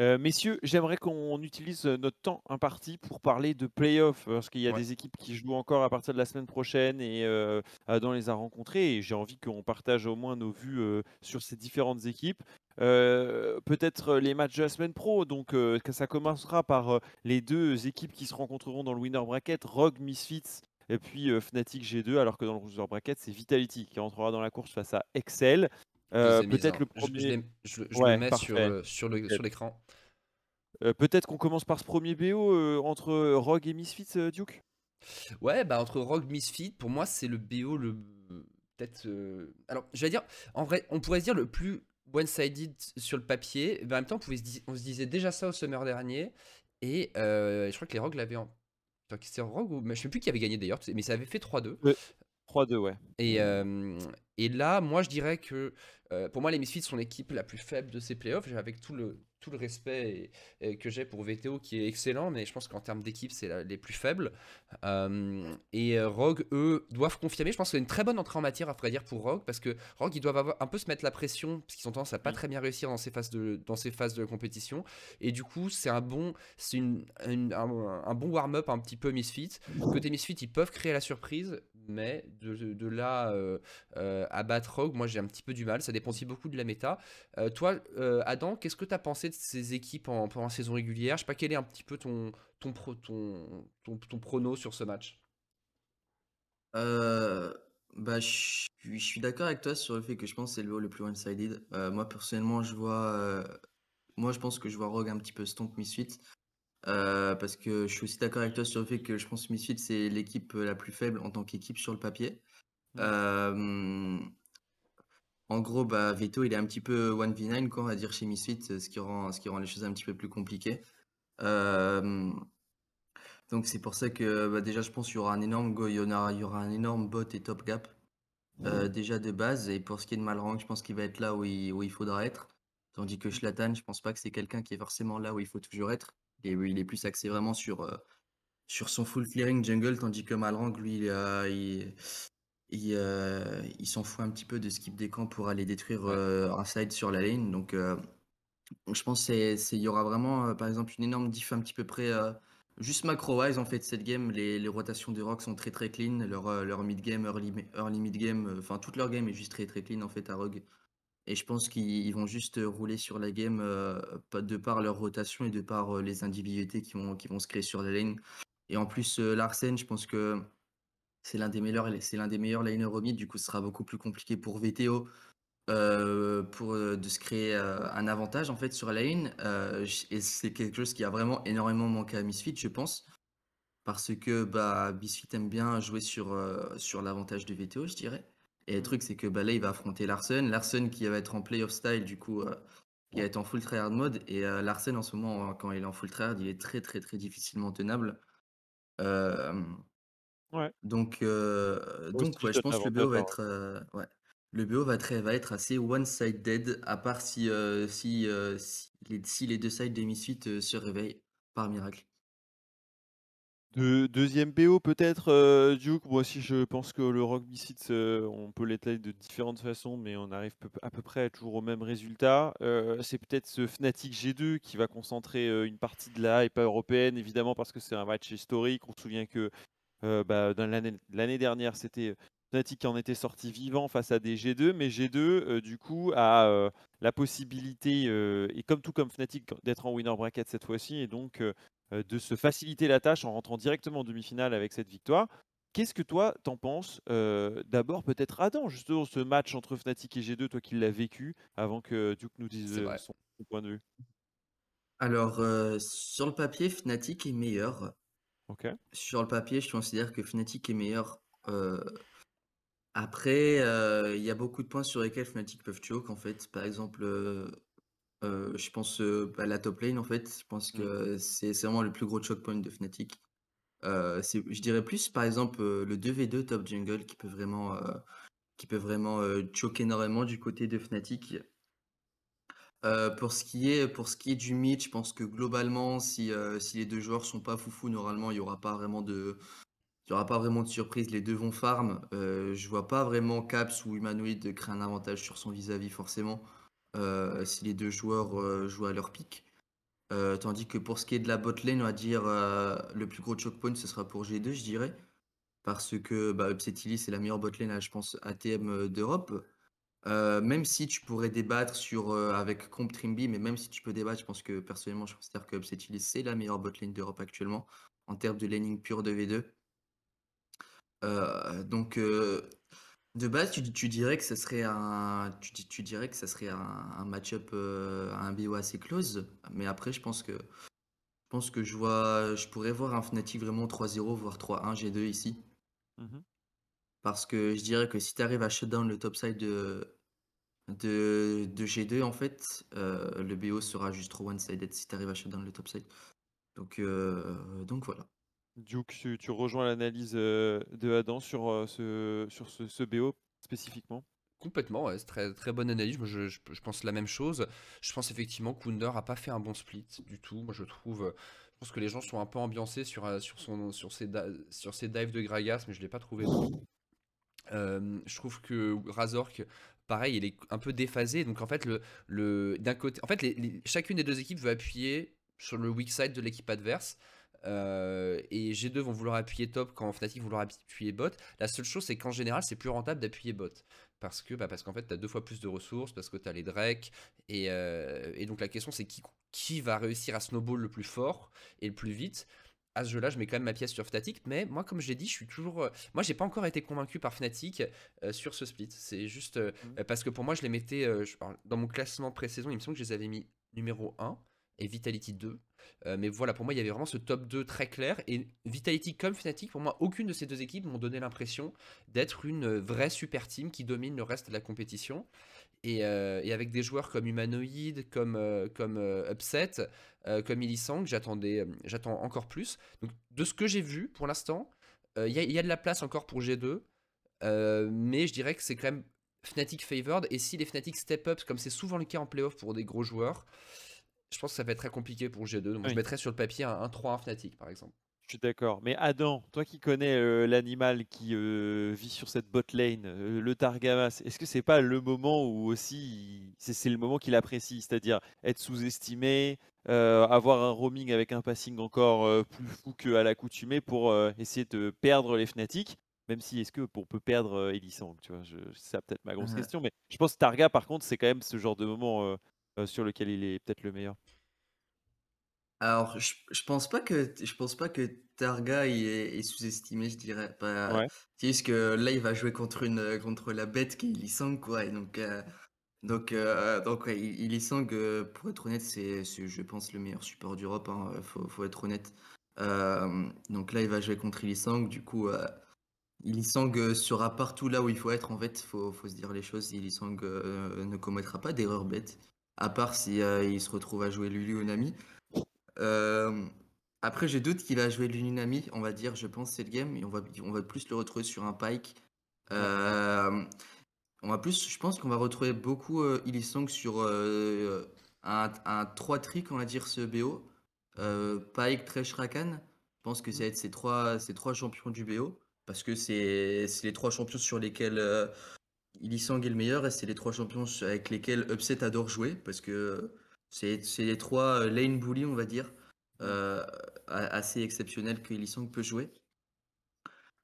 Euh, messieurs, j'aimerais qu'on utilise euh, notre temps imparti pour parler de playoffs, parce qu'il y a des équipes qui jouent encore à partir de la semaine prochaine et euh, Adam les a rencontrées. Et j'ai envie qu'on partage au moins nos vues sur ces différentes équipes. Peut-être les matchs de la semaine pro. Donc, ça commencera par les deux équipes qui se rencontreront dans le winner bracket Rogue Misfits et puis Fnatic G2, alors que dans le loser bracket, c'est Vitality qui entrera dans la course face à Excel. Peut-être le premier. Je, le mets sur, sur l'écran. Peut-être qu'on commence par ce premier BO entre Rogue et Misfit, Duke? Ouais, bah entre Rogue Misfit, pour moi, c'est le BO le. Peut-être. Alors, je vais dire, en vrai, on pourrait dire le plus one-sided sur le papier. Mais en même temps, on, pouvait se on se disait déjà ça au summer dernier. Et euh, je crois que les Rogues l'avaient en. C'était Rogue ou. Je sais plus qui avait gagné d'ailleurs, mais ça avait fait 3-2. 3-2, ouais. Et, euh, et là, moi, je dirais que euh, pour moi, les Misfits sont l'équipe la plus faible de ces playoffs, avec tout le, tout le respect et- et que j'ai pour VTO qui est excellent, mais je pense qu'en termes d'équipe, c'est les plus faibles. Euh, et euh, Rogue, eux, doivent confirmer. Je pense que c'est une très bonne entrée en matière, à vrai dire, pour Rogue, parce que Rogue, ils doivent avoir, un peu se mettre la pression, parce qu'ils ont tendance à pas Mm. très bien réussir dans ces phases de, dans ces phases de compétition. Et du coup, c'est un bon, c'est une, une- un, un bon warm-up un petit peu Misfits. Côté Misfits, ils peuvent créer la surprise, mais de, de- de là euh, à battre Rogue, moi j'ai un petit peu du mal. Ça dépend aussi beaucoup de la méta. Euh, toi, euh, Adam, qu'est-ce que tu as pensé de ces équipes en, pendant la saison régulière? Je sais pas quel est un petit peu ton, ton, ton, ton, ton prono sur ce match? Euh, bah, je suis, d'accord avec toi sur le fait que je pense que c'est le le plus one-sided. Moi, personnellement, je vois. moi, je pense que je vois Rogue un petit peu stomp Misfits. Euh, parce que je suis aussi d'accord avec toi sur le fait que je pense que Misfits, c'est l'équipe la plus faible en tant qu'équipe sur le papier. Euh, en gros, bah, Veto, il est un petit peu 1v9, quoi, on va dire, chez Misfits, ce qui rend, ce qui rend les choses un petit peu plus compliquées. Euh, donc c'est pour ça que bah, déjà je pense qu'il y aura un énorme go, il y en aura, il y aura un énorme bot et top gap euh, déjà de base. Et pour ce qui est de Malrang je pense qu'il va être là où il, où il faudra être. Tandis que Schlatan je pense pas que c'est quelqu'un qui est forcément là où il faut toujours être. Et il est plus axé vraiment sur, euh, sur son full clearing jungle tandis que Malrang lui il, a- il, il, euh, il s'en fout un petit peu de skip des camps pour aller détruire Ouais. euh, un side sur la lane donc euh, je pense qu'il y aura vraiment euh, par exemple une énorme diff un petit peu près Juste macro-wise, en fait, cette game, les, les rotations de Rock sont très très clean. Leur, leur mid-game, early, early mid-game, enfin, toute leur game est juste très très clean en fait à Rogue. Et je pense qu'ils ils vont juste rouler sur la game de par leur rotation et de par les individualités qui vont, qui vont se créer sur la lane. Et en plus, Larsen, je pense que c'est l'un des meilleurs, c'est l'un des meilleurs au mid. Du coup, ce sera beaucoup plus compliqué pour VTO euh, pour euh, de se créer euh, un avantage en fait sur la lane. Euh, et c'est quelque chose qui a vraiment énormément manqué à Misfit, je pense. Parce que bah, Misfit aime bien jouer sur, sur l'avantage de VTO, je dirais. Et le Mm. truc, c'est que bah, là, il va affronter Larsen. Larsen qui va être en playoff style, du coup, qui va être en full tryhard mode. Et Larsen, en ce moment, quand il est en full tryhard, il est très, très, très difficilement tenable. Euh, Ouais. donc, euh, Aussi, donc ouais, je pense que le BO va être, euh, ouais. Le BO va être, va être assez one-sided, à part si, euh, si, si, les, si les deux sides des Misfits euh, se réveillent par miracle. De- deuxième BO peut-être, Duke? Moi aussi, je pense que le Rock Misfits, euh, on peut l'étaler de différentes façons, mais on arrive à peu près toujours au même résultat. C'est peut-être ce Fnatic G2 qui va concentrer une partie de la hype européenne, évidemment, parce que c'est un match historique. On se souvient que euh, bah, dans l'année l'année dernière, c'était Fnatic qui en était sorti vivant face à des G2, mais G2, euh, du coup, a euh, la possibilité, euh, et comme tout comme Fnatic, d'être en winner bracket cette fois-ci, et donc euh, euh, de se faciliter la tâche en rentrant directement en demi-finale avec cette victoire. Qu'est-ce que toi t'en penses Euh, D'abord peut-être Adam, justement ce match entre Fnatic et G2, toi qui l'as vécu, avant que Duke nous dise euh, son, son point de vue? Alors, euh, sur le papier, Fnatic est meilleur. Ok. Sur le papier, je considère que Fnatic est meilleur. Euh, après, euh, il y a beaucoup de points sur lesquels Fnatic peuvent choke, en fait. Par exemple, euh, je pense à la top lane, en fait. Je pense que c'est c'est vraiment le plus gros choke point de Fnatic. Je dirais plus, par exemple, le 2v2 top jungle qui peut vraiment, qui peut vraiment choke énormément du côté de Fnatic. Euh, pour ce qui est, pour ce qui est du mid, je pense que globalement, si, euh, si les deux joueurs sont pas foufou, normalement, il y aura pas vraiment de, il y aura pas vraiment de surprise. Les deux vont farm. Euh, je vois pas vraiment Caps ou Humanoid créer un avantage sur son vis-à-vis forcément. euh, si les deux joueurs jouent à leur pic. Tandis que pour ce qui est de la bot lane, on va dire le plus gros choke point, ce sera pour G2, je dirais. Parce que bah, Upsetili, c'est la meilleure bot lane, là, je pense, ATM d'Europe. Euh, même si tu pourrais débattre sur, euh, avec Comp Trimby, mais même si tu peux débattre, je pense que personnellement, je considère que Upsetili, c'est la meilleure bot lane d'Europe actuellement, en termes de laning pure de V2. Euh, donc, de base, tu, dirais que ça serait un, tu, di- tu dirais que ça serait un, match-up, un BO assez close. Mais après, je pense que, je pense que je vois, je pourrais voir un Fnatic vraiment 3-0, voire 3-1 G2 ici. Mhm. Parce que je dirais que si tu arrives à shutdown le top side de, de, de G2, en fait, euh, le BO sera juste trop one-sided si tu arrives à shutdown le top side. Donc, euh, donc voilà. Duke, tu, tu rejoins l'analyse euh, de Adam sur, ce, sur ce, ce BO spécifiquement? Complètement, ouais, c'est très, très bonne analyse. Moi, je, je- je pense la même chose. Je pense effectivement que Wunder a pas fait un bon split du tout. Moi, je trouve, je pense que les gens sont un peu ambiancés sur, sur, son, sur, ses, da- sur ses dives de Gragas, mais je l'ai pas trouvé bon. Je trouve que Razork, pareil, il est un peu déphasé. Donc en fait, le, le, d'un côté, en fait, chacune des deux équipes veut appuyer sur le weak side de l'équipe adverse. Et G2 vont vouloir appuyer top quand Fnatic vouloir appuyer bot. La seule chose, c'est qu'en général, c'est plus rentable d'appuyer bot. Parce que, bah, parce qu'en fait, tu as deux fois plus de ressources, parce que tu as les Drake. Et, et donc la question, c'est qui, qui va réussir à snowball le plus fort et le plus vite? À ce jeu-là, je mets quand même ma pièce sur Fnatic, mais moi, comme je l'ai dit, je suis toujours. euh, Moi, j'ai pas encore été convaincu par Fnatic euh, sur ce split. C'est juste euh, euh, parce que pour moi, je les mettais euh, je dans mon classement pré-saison. Il me semble que je les avais mis numéro 1 et Vitality 2. Euh, mais voilà, pour moi, il y avait vraiment ce top 2 très clair. Et Vitality comme Fnatic, pour moi, aucune de ces deux équipes m'ont donné l'impression d'être une vraie super team qui domine le reste de la compétition. Et, euh, et avec des joueurs comme Humanoid, comme, euh, comme euh, Upset, comme Illisang, j'attendais, j'attends encore plus. Donc, de ce que j'ai vu pour l'instant, il y, a- il y a de la place encore pour G2. euh, mais je dirais que c'est quand même Fnatic favored. Et si les Fnatic step up, comme c'est souvent le cas en playoff pour des gros joueurs, je pense que ça va être très compliqué pour G2. Donc, Oui. je mettrais sur le papier un 1-3-1 Fnatic, par exemple. Je suis d'accord. Mais Adam, toi qui connais euh, l'animal qui euh, vit sur cette bot lane, euh, le Targamas, est-ce que c'est pas le moment où aussi il- c'est le moment qu'il apprécie, c'est-à-dire être sous-estimé, avoir un roaming avec un passing encore plus fou qu'à l'accoutumée pour essayer de perdre les Fnatic, même si est-ce que on peut perdre Elisang, tu vois, je- c'est ça peut-être ma grosse question, mais je pense que Targa par contre c'est quand même ce genre de moment sur lequel il est peut-être le meilleur. Alors, je, je pense pas que je pense pas que Targa il est, est sous-estimé, je dirais. Ouais. C'est juste que là, il va jouer contre une contre la bête qui est Lee quoi. Et donc, euh, donc, euh, donc, ouais, il- Lee Sang, euh, pour être honnête, c'est, c'est, je pense, le meilleur support d'Europe. Hein, faut, faut être honnête. Euh, donc là, il va jouer contre Lee Sang. Du coup, euh, euh, sera partout là où il faut être. En fait, faut, faut se dire les choses. Lee Sang euh, ne commettra pas d'erreur bête, à part si euh, il se retrouve à jouer Lulu ou Nami. Euh, après, j'ai doute qu'il va jouer l'Unami, on va dire, je pense, cette game, et on va, on va plus le retrouver sur un Pike. Euh, on va plus, je pense qu'on va retrouver beaucoup euh, Illisong sur euh, un, un 3 trick, on va dire, ce BO. Pike, Thresh, Rakan. Je pense que ça va être ces trois, ces trois champions du BO, parce que c'est c'est les trois champions sur lesquels Illisang est le meilleur, et c'est les trois champions avec lesquels Upset adore jouer, parce que c'est les trois euh, lane bully, on va dire, euh, assez exceptionnels que Illisang peut jouer.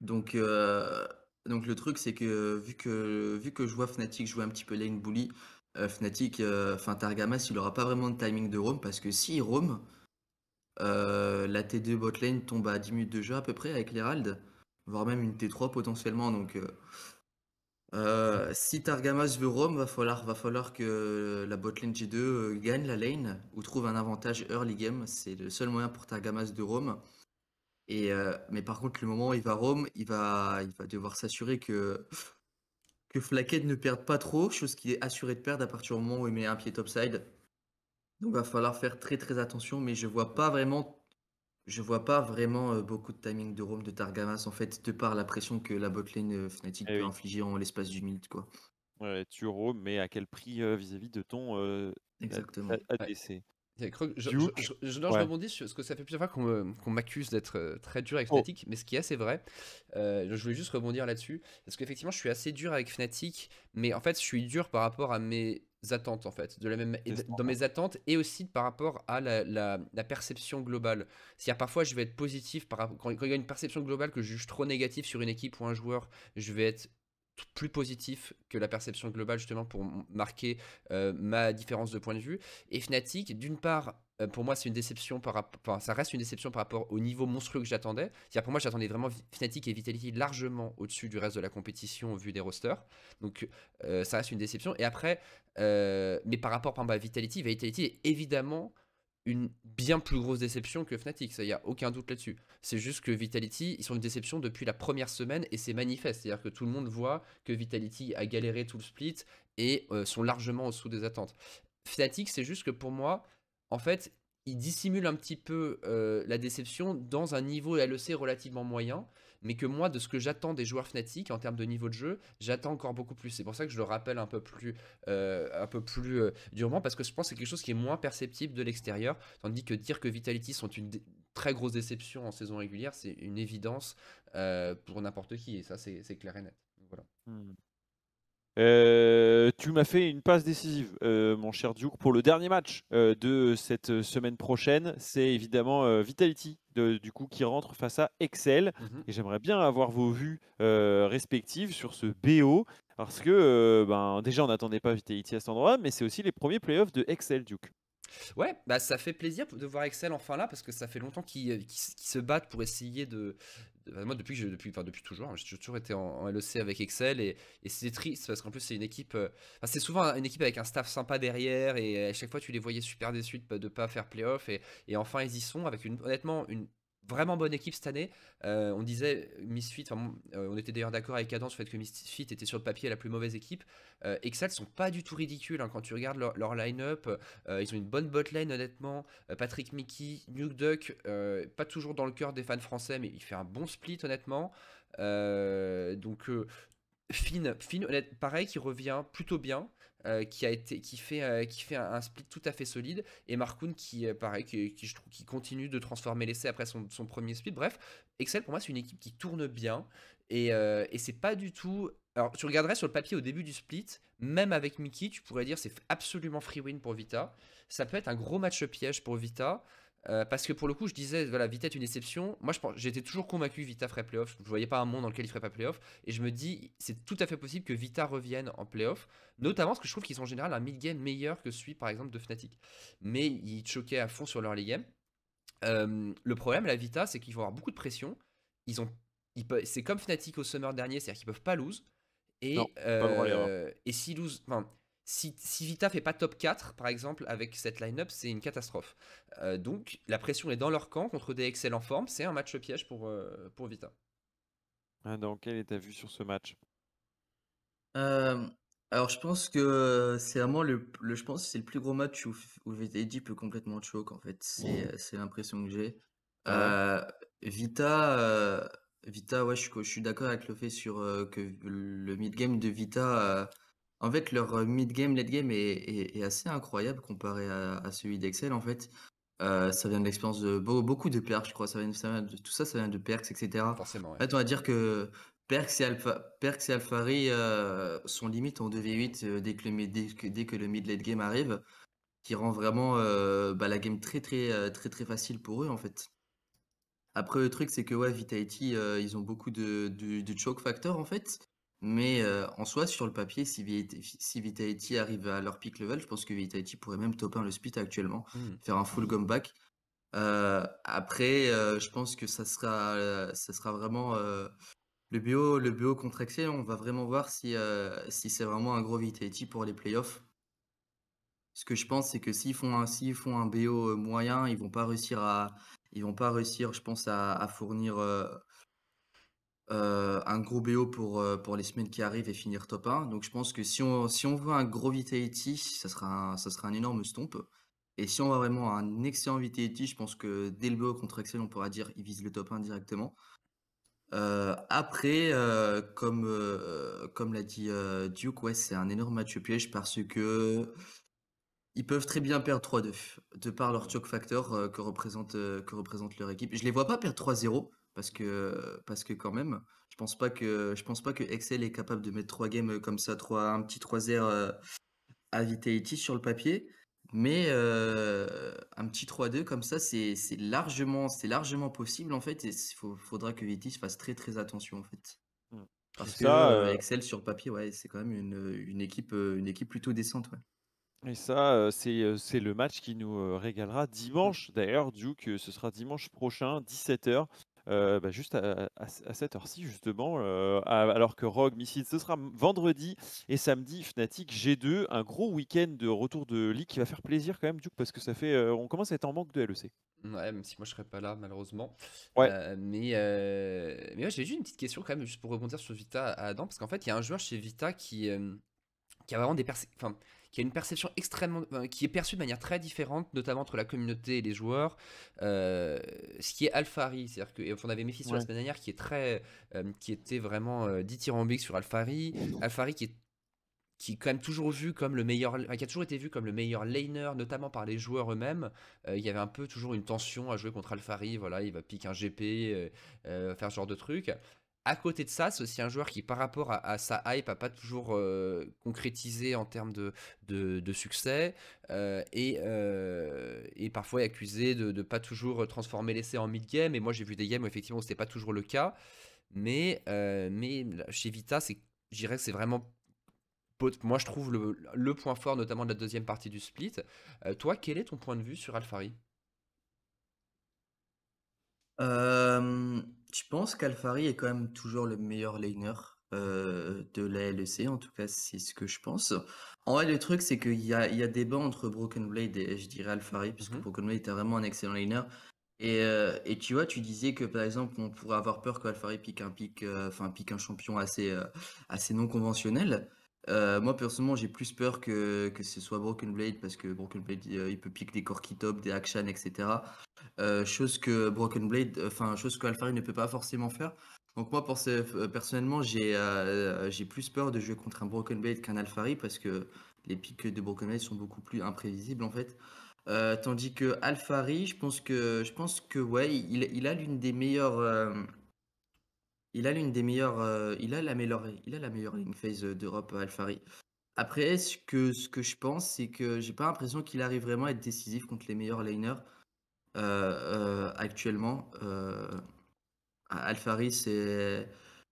Donc, euh, donc le truc, c'est que vu que je vois Fnatic jouer un petit peu lane bully, Fnatic, enfin Targamas, il aura pas vraiment de timing de roam parce que s'il roam, la T2 bot lane tombe à 10 minutes de jeu à peu près avec l'Herald, voire même une T3 potentiellement. Donc, euh, si Targamas veut roam, va falloir, va falloir que la botlane G2 euh, gagne la lane ou trouve un avantage early game. C'est le seul moyen pour Targamas de roam. Et, euh, mais par contre, le moment où il va roam, il va, il devoir s'assurer que, que ne perde pas trop, chose qu'il est assuré de perdre à partir du moment où il met un pied topside. Donc va falloir faire très très attention, mais je vois pas vraiment, je vois pas vraiment euh, beaucoup de timing de roam de Targamas en fait, de par la pression que la botlane euh, Fnatic Eh peut oui. infliger en l'espace d'une minute quoi. Ouais, tu roam, mais à quel prix euh, vis-à-vis de ton euh, Exactement. A- ADC Je, je, Duke? je- je- non, je Ouais. rebondis sur ce que ça fait plusieurs fois qu'on me- qu'on m'accuse d'être euh, très dur avec Oh. Fnatic, mais ce qui est assez vrai. Euh, je voulais juste rebondir là-dessus, parce qu'effectivement, je suis assez dur avec Fnatic, mais en fait, je suis dur par rapport à mes attentes, en fait, de la même, dans mes attentes, et aussi par rapport à la, la- la perception globale. C'est-à-dire, parfois, je vais être positif, par rapport, quand, quand il y a une perception globale que je juge trop négative sur une équipe ou un joueur, je vais être plus positif que la perception globale justement pour marquer euh, ma différence de point de vue et Fnatic d'une part euh, pour moi c'est une déception par rapport enfin, ça reste une déception par rapport au niveau monstrueux que j'attendais c'est-à-dire pour moi j'attendais vraiment Fnatic et Vitality largement au-dessus du reste de la compétition au vu des rosters donc euh, ça reste une déception et après euh, mais par rapport par exemple, à Vitality Vitality est évidemment une bien plus grosse déception que Fnatic, ça y a aucun doute là-dessus. C'est juste que Vitality, ils sont une déception depuis la première semaine et c'est manifeste, c'est-à-dire que tout le monde voit que Vitality a galéré tout le split et sont largement en dessous des attentes. Fnatic, c'est juste que pour moi, en fait, ils dissimulent un petit peu euh, la déception dans un niveau LEC relativement moyen mais que moi, de ce que j'attends des joueurs Fnatic en termes de niveau de jeu, j'attends encore beaucoup plus. C'est pour ça que je le rappelle un peu plus, euh, euh, durement, parce que je pense que c'est quelque chose qui est moins perceptible de l'extérieur, tandis que dire que Vitality sont une très grosse déception en saison régulière, c'est une évidence pour n'importe qui, et ça, c'est clair et net. Hmm. Euh, tu m'as fait une passe décisive, euh, mon cher Duke, pour le dernier match euh, de cette semaine prochaine. C'est évidemment Vitality, du coup, qui rentre face à Excel. Mhm. Et j'aimerais bien avoir vos vues respectives sur ce BO. Parce que ben, déjà, on n'attendait pas Vitality à cet endroit, mais c'est aussi les premiers playoffs de Excel, Duke. Ouais, bah ça fait plaisir de voir Excel enfin là parce que ça fait longtemps qu'ils se battent pour essayer de, moi, depuis, depuis, enfin, depuis toujours, hein, j'ai toujours été en, LEC avec Excel et, c'est triste parce qu'en plus, c'est une équipe. Euh, c'est souvent une équipe avec un staff sympa derrière et à chaque fois, tu les voyais super déçus de ne pas faire playoff et, et enfin, ils y sont avec une, honnêtement une vraiment bonne équipe cette année. Euh, on disait Misfit, euh, on était d'ailleurs d'accord avec Adam sur le fait que Misfit était sur le papier la plus mauvaise équipe. Euh, Excel sont pas du tout ridicules hein, quand tu regardes leur, line-up. ils ont une bonne botlane honnêtement. Patrick Mickey, Nuke Duck, pas toujours dans le cœur des fans français, mais il fait un bon split honnêtement. donc Finn, Finn pareil, qui revient plutôt bien. Euh, qui a été qui fait euh, qui un, split tout à fait solide. Et Markoun qui euh, qui, continue de transformer l'essai après son, son, premier split. Bref Excel pour moi c'est une équipe qui tourne bien. Et, et c'est pas du tout alors tu regarderais sur le papier au début du split même avec Mickey tu pourrais dire c'est absolument free win pour Vita. Ça peut être un gros match piège pour Vita euh, parce que pour le coup, je disais, voilà, Vita est une exception. Moi, j'étais toujours convaincu que Vita ferait playoff. Je ne voyais pas un monde dans lequel il ferait pas playoff. Et je me dis, c'est tout à fait possible que Vita revienne en playoff. Notamment parce que je trouve qu'ils ont en général un mid-game meilleur que celui, par exemple, de Fnatic. Mais ils choquaient à fond sur leur late game. Euh, le problème, la Vita, c'est qu'ils vont avoir beaucoup de pression. Ils ont, c'est comme Fnatic au Summer dernier, c'est-à-dire qu'ils peuvent pas lose. Et, euh, et s'ils lose, enfin, si, si, Vita fait pas top 4, par exemple, avec cette line-up, c'est une catastrophe. Euh, donc, la pression est dans leur camp contre des Excel en forme. C'est un match piège pour, euh, pour Vita. Ah, donc, quelle est ta vue sur ce match? Euh, Alors, je pense que c'est vraiment le, le, je pense c'est le plus gros match où, où peut complètement choke, en fait. C'est l'impression que j'ai. Ah Vita, Vita, ouais, je, je suis d'accord avec le fait sur que le mid-game de Vita en fait, leur euh, mid-game, late-game est, assez incroyable comparé à, celui d'Excel. En fait, euh, ça vient de l'expérience de beaucoup de perks, je crois. Ça vient, de, tout ça, ça vient de perks, etc. Forcément. En fait, on va dire que perks et, Alpha, perks et Alphari euh, sont limite en 2v8 dès, que le, dès, que, le mid-late game arrive, qui rend vraiment bah, la game très, très, très, très facile pour eux, en fait. Après, le truc, c'est que ouais, Vitality, ils ont beaucoup de, de choke factor, en fait. Mais euh, en soi, sur le papier, si, Vitality arrive à leur peak level, je pense que Vitality pourrait même top 1 le split actuellement, mmh. faire un full comeback. Euh, après, euh, je pense que ça sera, ça sera vraiment le BO, le BO contre Excel. On va vraiment voir si, si c'est vraiment un gros Vitality pour les playoffs. Ce que je pense, c'est que s'ils font un, font un BO moyen, ils vont pas réussir à, ils vont pas réussir, je pense, à fournir euh, un gros BO pour, euh, pour les semaines qui arrivent et finir top 1. Donc je pense que si on, si on veut un gros Vitality, ça sera un, ça sera un énorme stomp. Et si on veut vraiment un excellent Vitality, je pense que dès le BO contre Excel, on pourra dire il vise le top 1 directement. Euh, après, comme, comme l'a dit Duke, ouais, c'est un énorme match piège parce que ils peuvent très bien perdre 3-2 de par leur choke factor que, représente, que représente leur équipe. Je les vois pas perdre 3-0 parce que, parce que quand même, je pense pas que, je pense pas que Excel est capable de mettre trois games comme ça, trois, un petit 3-0 euh, à Vitality sur le papier. Mais euh, un petit 3-2 comme ça, c'est largement, largement possible en fait. Et il faudra que Vitality fasse très très attention en fait. Mmh. Parce que euh, Excel sur le papier, ouais, c'est quand même une, une, équipe, une équipe plutôt décente. Ouais. Et ça, c'est c'est le match qui nous régalera dimanche. D'ailleurs, Duke, ce sera dimanche prochain, 17h. Bah, juste à, cette heure-ci, justement, alors que Rogue Missile, ce sera vendredi et samedi, Fnatic G2, un gros week-end de retour de Ligue qui va faire plaisir quand même, Duke, parce que ça fait, on commence à être en manque de LEC. Ouais, même si moi je serais pas là malheureusement. Ouais. mais euh, mais ouais, j'ai juste une petite question quand même juste pour rebondir sur Vita à Adam parce qu'en fait il y a un joueur chez Vita qui qui a vraiment des enfin qui a une perception extrêmement qui est perçue de manière très différente notamment entre la communauté et les joueurs ce qui est Alphari c'est-à-dire que on avait Méphis sur la semaine dernière qui est très qui était vraiment dithyrambique sur Alphari Alphari qui est qui est quand même toujours vu comme le meilleur, qui a toujours été vu comme le meilleur laner, notamment par les joueurs eux-mêmes. Euh, il y avait un peu toujours une tension à jouer contre Alphari, voilà, il va piquer un GP, euh, euh, faire ce genre de truc. À côté de ça, c'est aussi un joueur qui, par rapport à, sa hype, n'a pas toujours concrétisé en termes de, succès et, et, parfois est accusé de ne pas toujours transformer l'essai en mid-game. Et moi, j'ai vu des games où effectivement, ce n'était pas toujours le cas. Mais, mais chez Vita, je dirais que c'est vraiment moi je trouve le, point fort notamment de la deuxième partie du split. Euh, toi, quel est ton point de vue sur Alphari euh, Je pense qu'Alphari est quand même toujours le meilleur laner euh, de la LEC, en tout cas c'est ce que je pense. En vrai le truc c'est qu'il y a, il y a débat entre Broken Blade et je dirais Alphari, puisque mhm. Broken Blade était vraiment un excellent laner. Et, et, tu vois, tu disais que par exemple, on pourrait avoir peur qu'Alphari pique un pique, enfin pique un champion assez, assez non conventionnel. Euh, moi personnellement j'ai plus peur que, que ce soit Broken Blade parce que Broken Blade euh, il peut piquer des Corki Top, des Action, etc. Euh, chose que Broken Blade, enfin chose que Alphari ne peut pas forcément faire. Donc moi pour personnellement j'ai j'ai plus peur de jouer contre un Broken Blade qu'un Alphari parce que les pics de Broken Blade sont beaucoup plus imprévisibles en fait. tandis que Alphari, je pense que je pense que ouais, il, il a l'une des meilleures il a l'une des meilleures, euh, il a la meilleure, il a la meilleure lane phase euh, d'Europe, euh, Alphari. Après, ce que, je pense, c'est que j'ai pas l'impression qu'il arrive vraiment à être décisif contre les meilleurs laners actuellement. C'est,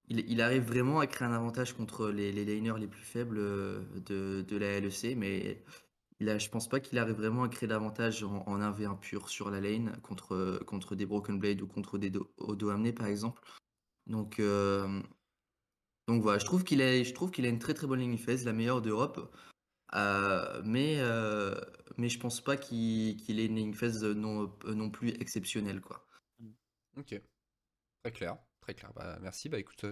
il, arrive vraiment à créer un avantage contre les, laners les plus faibles de, la LEC, mais il a, je pense pas qu'il arrive vraiment à créer davantage en, en 1v1 pur sur la lane contre, des Broken Blade ou contre des Odo amenés par exemple. Donc, euh, donc voilà, je trouve qu'il a, je trouve qu'il a une très très bonne ligne phase, la meilleure d'Europe. Euh, mais, euh, mais je pense pas qu'il ait une ligne phase non, non plus exceptionnelle. Quoi. Ok, très clair. Très clair. Bah, merci. Bah écoute,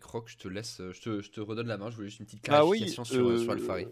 Croc, je te laisse, je te, je te, redonne la main. Je voulais juste une petite ah clarification sur, sur Alphari.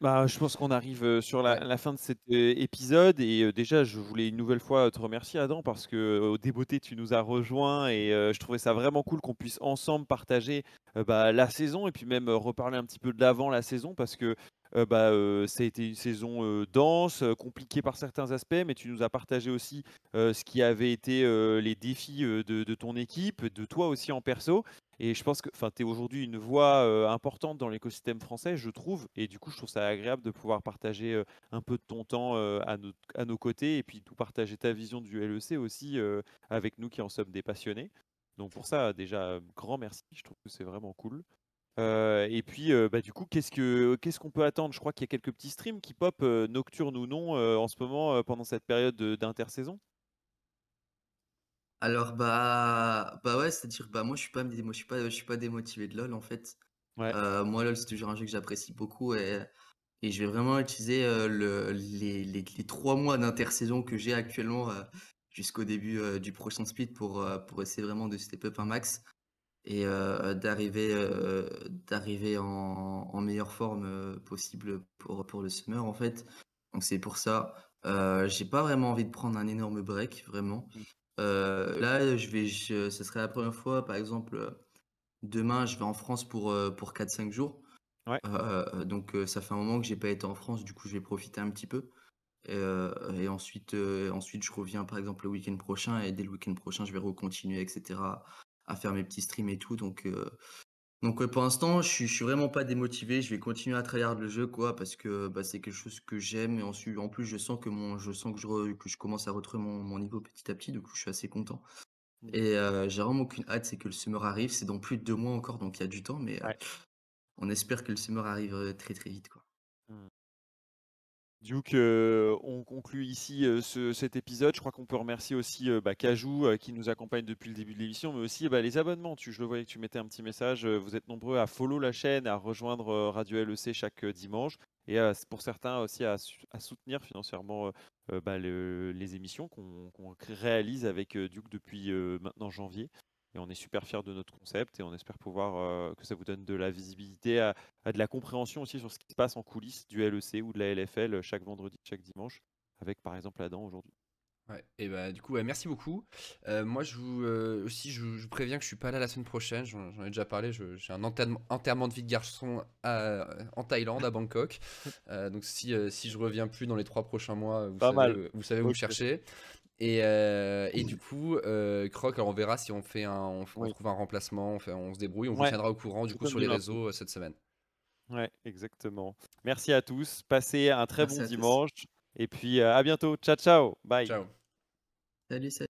Bah, je pense qu'on arrive sur la, fin de cet épisode et déjà je voulais une nouvelle fois te remercier Adam parce que au débeauté tu nous as rejoint et je trouvais ça vraiment cool qu'on puisse ensemble partager bah, la saison et puis même reparler un petit peu de l'avant la saison parce que bah, ça a été une saison dense, compliquée par certains aspects, mais tu nous as partagé aussi ce qui avait été les défis de, de, ton équipe, de toi aussi en perso. Et je pense que tu es aujourd'hui une voix importante dans l'écosystème français, je trouve. Et du coup, je trouve ça agréable de pouvoir partager un peu de ton temps à, nos, à, nos, côtés et puis tout partager ta vision du LEC aussi avec nous qui en sommes des passionnés. Donc pour ça, déjà, grand merci. Je trouve que c'est vraiment cool. et puis, bah, du coup, qu'est-ce qu'on qu'est-ce qu'on peut attendre? Je crois qu'il y a quelques petits streams qui pop, nocturnes ou non, en ce moment, pendant cette période d'intersaison. Alors bah bah ouais, c'est-à-dire bah moi je suis pas je suis pas je suis pas démotivé de LoL en fait. Euh, moi LoL c'est toujours un jeu que j'apprécie beaucoup et, et je vais vraiment utiliser euh, le, les, les, les trois mois d'intersaison que j'ai actuellement euh, jusqu'au début du prochain split pour, pour essayer vraiment de step up un max et d'arriver d'arriver en, en meilleure forme possible pour, pour le summer en fait. Donc c'est pour ça. j'ai pas vraiment envie de prendre un énorme break, vraiment. Euh, là, je vais, ce serait la première fois, par exemple, euh, demain, je vais en France pour, euh, pour 4-5 jours. donc, ça fait un moment que j'ai pas été en France, du coup, je vais profiter un petit peu. Et, ensuite, ensuite, je reviens, par exemple, le week-end prochain, et dès le week-end prochain, je vais recontinuer, etc., à faire mes petits streams et tout. Donc, donc pour l'instant, je suis, suis vraiment pas démotivé. Je vais continuer à tryhard le jeu, quoi, parce que bah, c'est quelque chose que j'aime. Et ensuite, en plus, je sens que mon, je sens que je, que je commence à retrouver mon, niveau petit à petit. Du coup, je suis assez content. Mmh. Et j'ai vraiment aucune hâte, c'est que le summer arrive. C'est dans plus de deux mois encore, donc il y a du temps, mais on espère que le summer arrive très très vite, quoi. Duke, euh, on conclut ici euh, ce- cet épisode. Je crois qu'on peut remercier aussi euh, bah, Cajou qui nous accompagne depuis le début de l'émission, mais aussi bah, les abonnements. Je le voyais que tu mettais un petit message. Vous êtes nombreux à follow la chaîne, à rejoindre Radio LEC chaque dimanche, et pour certains aussi à, soutenir financièrement bah, le- les émissions qu'on réalise avec Duke depuis maintenant janvier. Et on est super fiers de notre concept et on espère pouvoir euh, que ça vous donne de la visibilité, à, à de la compréhension aussi sur ce qui se passe en coulisses du LEC ou de la LFL chaque vendredi, chaque dimanche, avec par exemple Adam aujourd'hui. Ouais, et bah du coup, ouais, merci beaucoup. Euh, moi, je vous euh, aussi, je, vous- je vous préviens que je suis pas là la semaine prochaine. J'en j'en ai déjà parlé. je- J'ai un enterrement, enterrement de vie de garçon à- en Thaïlande, à Bangkok. Euh, donc si si je reviens plus dans les trois prochains mois, vous Pas savez, mal. vous savez où me chercher. Et, euh, et du coup, euh, Croc, alors on verra si on fait un, on, on Oui. trouve un remplacement, on, fait, on se débrouille, on vous tiendra au courant du coup sur les réseaux euh, cette semaine. Ouais, exactement. Merci à tous. Passez un très Merci bon tous. dimanche. Et puis euh, à bientôt. Ciao, ciao. Bye. Ciao. Salut, salut.